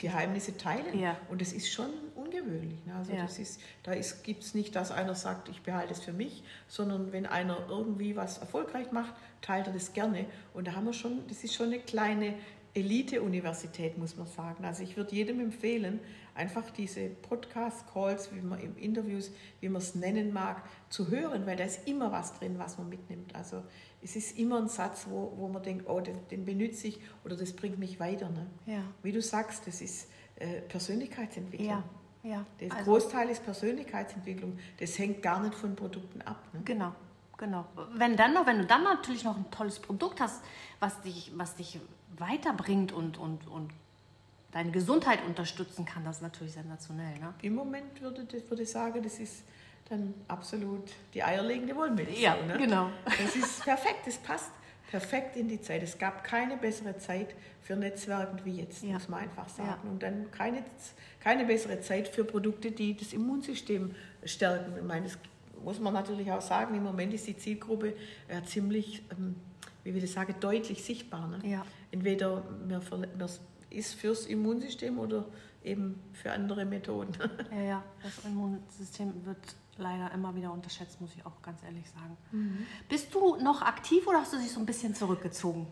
Geheimnisse teilen. Ja. Und das ist schon ungewöhnlich. Ne? Also Ja. das ist, da gibt es nicht, dass einer sagt, ich behalte es für mich, sondern wenn einer irgendwie was erfolgreich macht, teilt er das gerne. Und da haben wir schon, das ist schon eine kleine Elite-Universität, muss man sagen. Also ich würde jedem empfehlen, einfach diese Podcast-Calls, wie man im Interviews, wie man es nennen mag, zu hören, weil da ist immer was drin, was man mitnimmt. Also es ist immer ein Satz, wo, wo man denkt, oh, den, den benütze ich oder das bringt mich weiter. Ne? Ja, Wie du sagst, das ist äh, Persönlichkeitsentwicklung. ja, ja. Der Also- Großteil ist Persönlichkeitsentwicklung. Das hängt gar nicht von Produkten ab. Ne? Genau, genau. Wenn dann noch, wenn du dann natürlich noch ein tolles Produkt hast, was dich, was dich weiterbringt und, und, und deine Gesundheit unterstützen kann, das ist natürlich sensationell. Ne? Im Moment würde, würde ich sagen, das ist dann absolut die eierlegende Wollmilchsau. Ja, ne? genau. Das ist perfekt, das passt perfekt in die Zeit. Es gab keine bessere Zeit für Netzwerken wie jetzt, Ja. muss man einfach sagen. Ja. Und dann keine, keine bessere Zeit für Produkte, die das Immunsystem stärken. Ich meine, das muss man natürlich auch sagen, im Moment ist die Zielgruppe ja, ziemlich, ähm, wie will ich sagen, deutlich sichtbar. Ne? Ja. Entweder man, man ist fürs Immunsystem oder eben für andere Methoden. Ja, ja, das Immunsystem wird leider immer wieder unterschätzt, muss ich auch ganz ehrlich sagen. Mhm. Bist du noch aktiv oder hast du dich so ein bisschen zurückgezogen?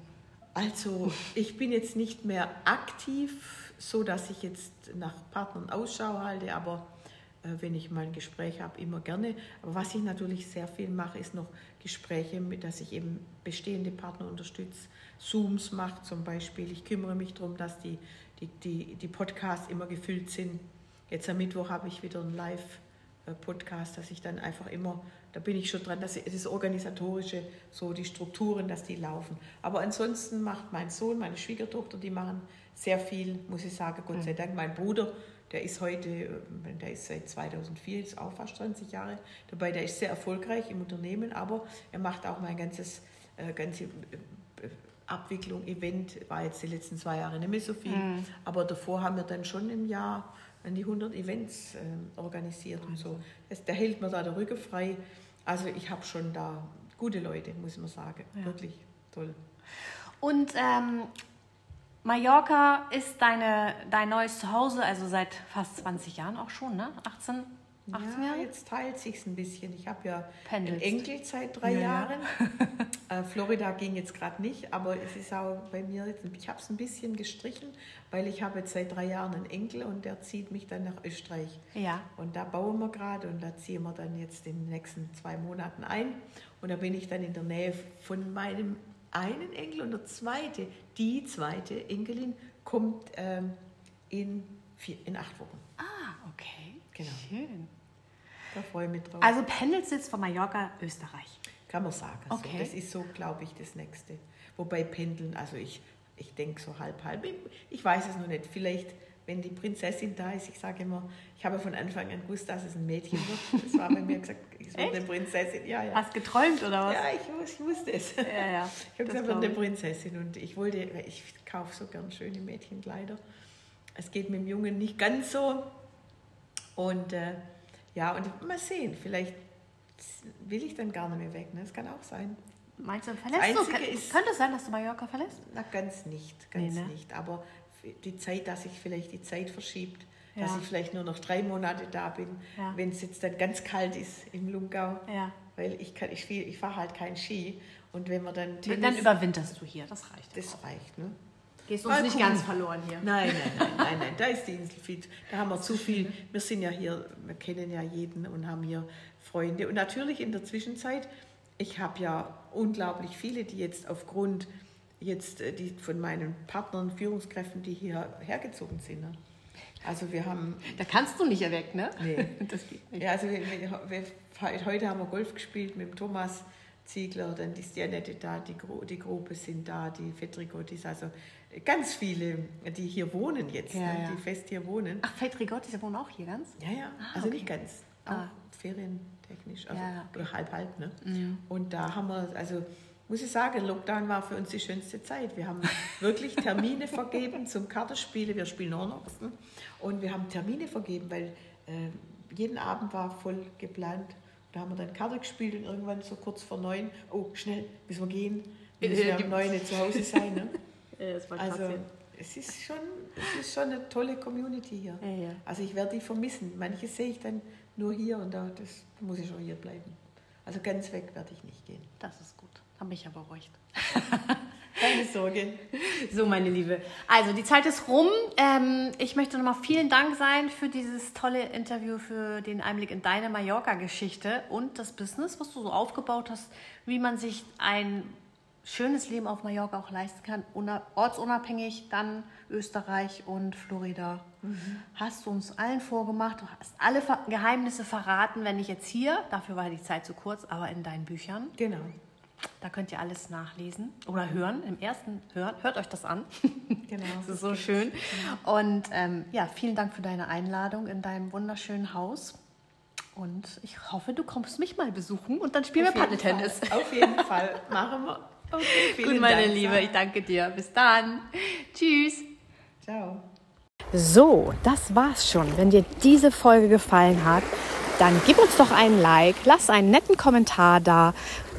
Also ich bin jetzt nicht mehr aktiv, so dass ich jetzt nach Partnern Ausschau halte, aber wenn ich mal ein Gespräch habe, immer gerne. Aber was ich natürlich sehr viel mache, ist noch Gespräche, mit dass ich eben bestehende Partner unterstütze. Zooms mache zum Beispiel. Ich kümmere mich darum, dass die, die, die, die Podcasts immer gefüllt sind. Jetzt am Mittwoch habe ich wieder einen Live-Podcast, dass ich dann einfach immer, da bin ich schon dran, dass ich, das Organisatorische, so die Strukturen, dass die laufen. Aber ansonsten macht mein Sohn, meine Schwiegertochter, die machen sehr viel, muss ich sagen, Gott sei Dank. Mein Bruder, der ist heute, äh, der ist seit 2004, ist auch fast 20 Jahre dabei, der ist sehr erfolgreich im Unternehmen, aber er macht auch mein ganzes, äh, ganze äh, Abwicklung, Event, war jetzt die letzten zwei Jahre nicht mehr so viel, aber davor haben wir dann schon im Jahr an die 100 Events äh, organisiert und so. Das, da hält mir da der Rücken frei. Also ich habe schon da gute Leute, muss man sagen. Ja. Wirklich toll. Und ähm, Mallorca ist deine, dein neues Zuhause, also seit fast 20 Jahren auch schon, ne? 18, 18 ja, Jahre? jetzt teilt sich's ein bisschen. Ich habe ja Pendelst. einen Enkel seit drei Ja, ja. Jahren. äh, Florida ging jetzt gerade nicht, aber es ist auch bei mir, jetzt, ich habe es ein bisschen gestrichen, weil ich habe jetzt seit drei Jahren einen Enkel und der zieht mich dann nach Österreich. Ja. Und da bauen wir gerade und da ziehen wir dann jetzt in den nächsten zwei Monaten ein. Und da bin ich dann in der Nähe von meinem einen Enkel und der zweite, die zweite Enkelin kommt ähm, in, vier, in acht Wochen. Ah, okay. Genau. Schön. Da freue ich mich drauf. Also pendelst jetzt von Mallorca, Österreich. Kann man sagen. Okay. So. Das ist so, glaube ich, das Nächste. Wobei Pendeln, also ich, ich denke so halb, halb. Ich, ich weiß es noch nicht. Vielleicht, wenn die Prinzessin da ist, ich sage immer, ich habe von Anfang an gewusst, dass es ein Mädchen wird. Das war bei mir gesagt, es wird eine Prinzessin. Ja, ja. Hast geträumt oder was? Ja, ich, ich wusste es. Ja, ja. Ich habe gesagt, wird glaub eine ich. Prinzessin und ich wollte, ich kaufe so gern schöne Mädchenkleider. Es geht mit dem Jungen nicht ganz so. Und äh, ja, und mal sehen, vielleicht will ich dann gar nicht mehr weg. Ne? Das kann auch sein. Meinst du, verlässt du? Kann- ist- Könnte es sein, dass du Mallorca verlässt? Na, ganz nicht, ganz Nee, ne? nicht. Aber die Zeit, dass sich vielleicht die Zeit verschiebt, dass Ja. ich vielleicht nur noch drei Monate da bin, Ja. wenn es jetzt dann ganz kalt ist im Lungau. Ja. Weil ich, kann, ich, spiel- ich fahre halt keinen Ski. Und wenn wir dann Dann Tennis, überwinterst du hier, das reicht. das reicht, ne? Gehst Mal uns nicht ganz verloren hier. Nein, nein, nein, nein, nein, da ist die Insel fit. Da haben wir zu viel. Wir sind ja hier, wir kennen ja jeden und haben hier Freunde. Und natürlich in der Zwischenzeit, ich habe ja unglaublich viele, die jetzt aufgrund jetzt äh, die von meinen Partnern, Führungskräften, die hier hergezogen sind. Ne? Also wir haben Da kannst du nicht weg, ne? Nee. Das geht nicht. Ja, also wir, wir, heute haben wir Golf gespielt mit dem Thomas Ziegler, dann ist die Annette da, die, Gro die Gruppe sind da, die Fedrigotis, also ganz viele, die hier wohnen jetzt, Ja, ne, ja. die fest hier wohnen. Ach, Fedrigotti, sie wohnen auch hier ganz? Ja, ja, Ah, also okay. nicht ganz, auch Ah. ferientechnisch, also, Ja, okay. oder halb, halb. Ne? Mhm. Und da haben wir, also muss ich sagen, Lockdown war für uns die schönste Zeit. Wir haben wirklich Termine vergeben zum Kartenspielen. Wir spielen Hornochsen und wir haben Termine vergeben, weil äh, jeden Abend war voll geplant. Da haben wir dann Karte gespielt und irgendwann so kurz vor neun, oh schnell, müssen wir gehen, wir müssen ja um neun nicht zu Hause sein. Ne? Ja, Also es ist, schon, es ist schon eine tolle Community hier. Ja, ja. Also ich werde die vermissen. Manche sehe ich dann nur hier und da, das muss ich auch hier bleiben. Also ganz weg werde ich nicht gehen. Das ist gut. Hab mich ja beruhigt. Keine Sorge. So, meine Liebe. Also, die Zeit ist rum. Ähm, ich möchte nochmal vielen Dank sein für dieses tolle Interview, für den Einblick in deine Mallorca-Geschichte und das Business, was du so aufgebaut hast, wie man sich ein schönes Leben auf Mallorca auch leisten kann, una- ortsunabhängig, dann Österreich und Florida. Hast du uns allen vorgemacht, du hast alle Geheimnisse verraten, wenn nicht jetzt hier, dafür war die Zeit zu kurz, aber in deinen Büchern. Genau. Da könnt ihr alles nachlesen oder hören. Im ersten hören. Hört euch das an. Genau. Das ist so schön. Und ähm, ja, vielen Dank für deine Einladung in deinem wunderschönen Haus. Und ich hoffe, du kommst mich mal besuchen und dann spielen wir Auf jeden Paddeltennis. Auf jeden Fall. Machen wir. Okay, Gut, meine Dank, Liebe, ich danke dir. Bis dann. Tschüss. Ciao. So, das war's schon. Wenn dir diese Folge gefallen hat, dann gib uns doch einen Like, lass einen netten Kommentar da,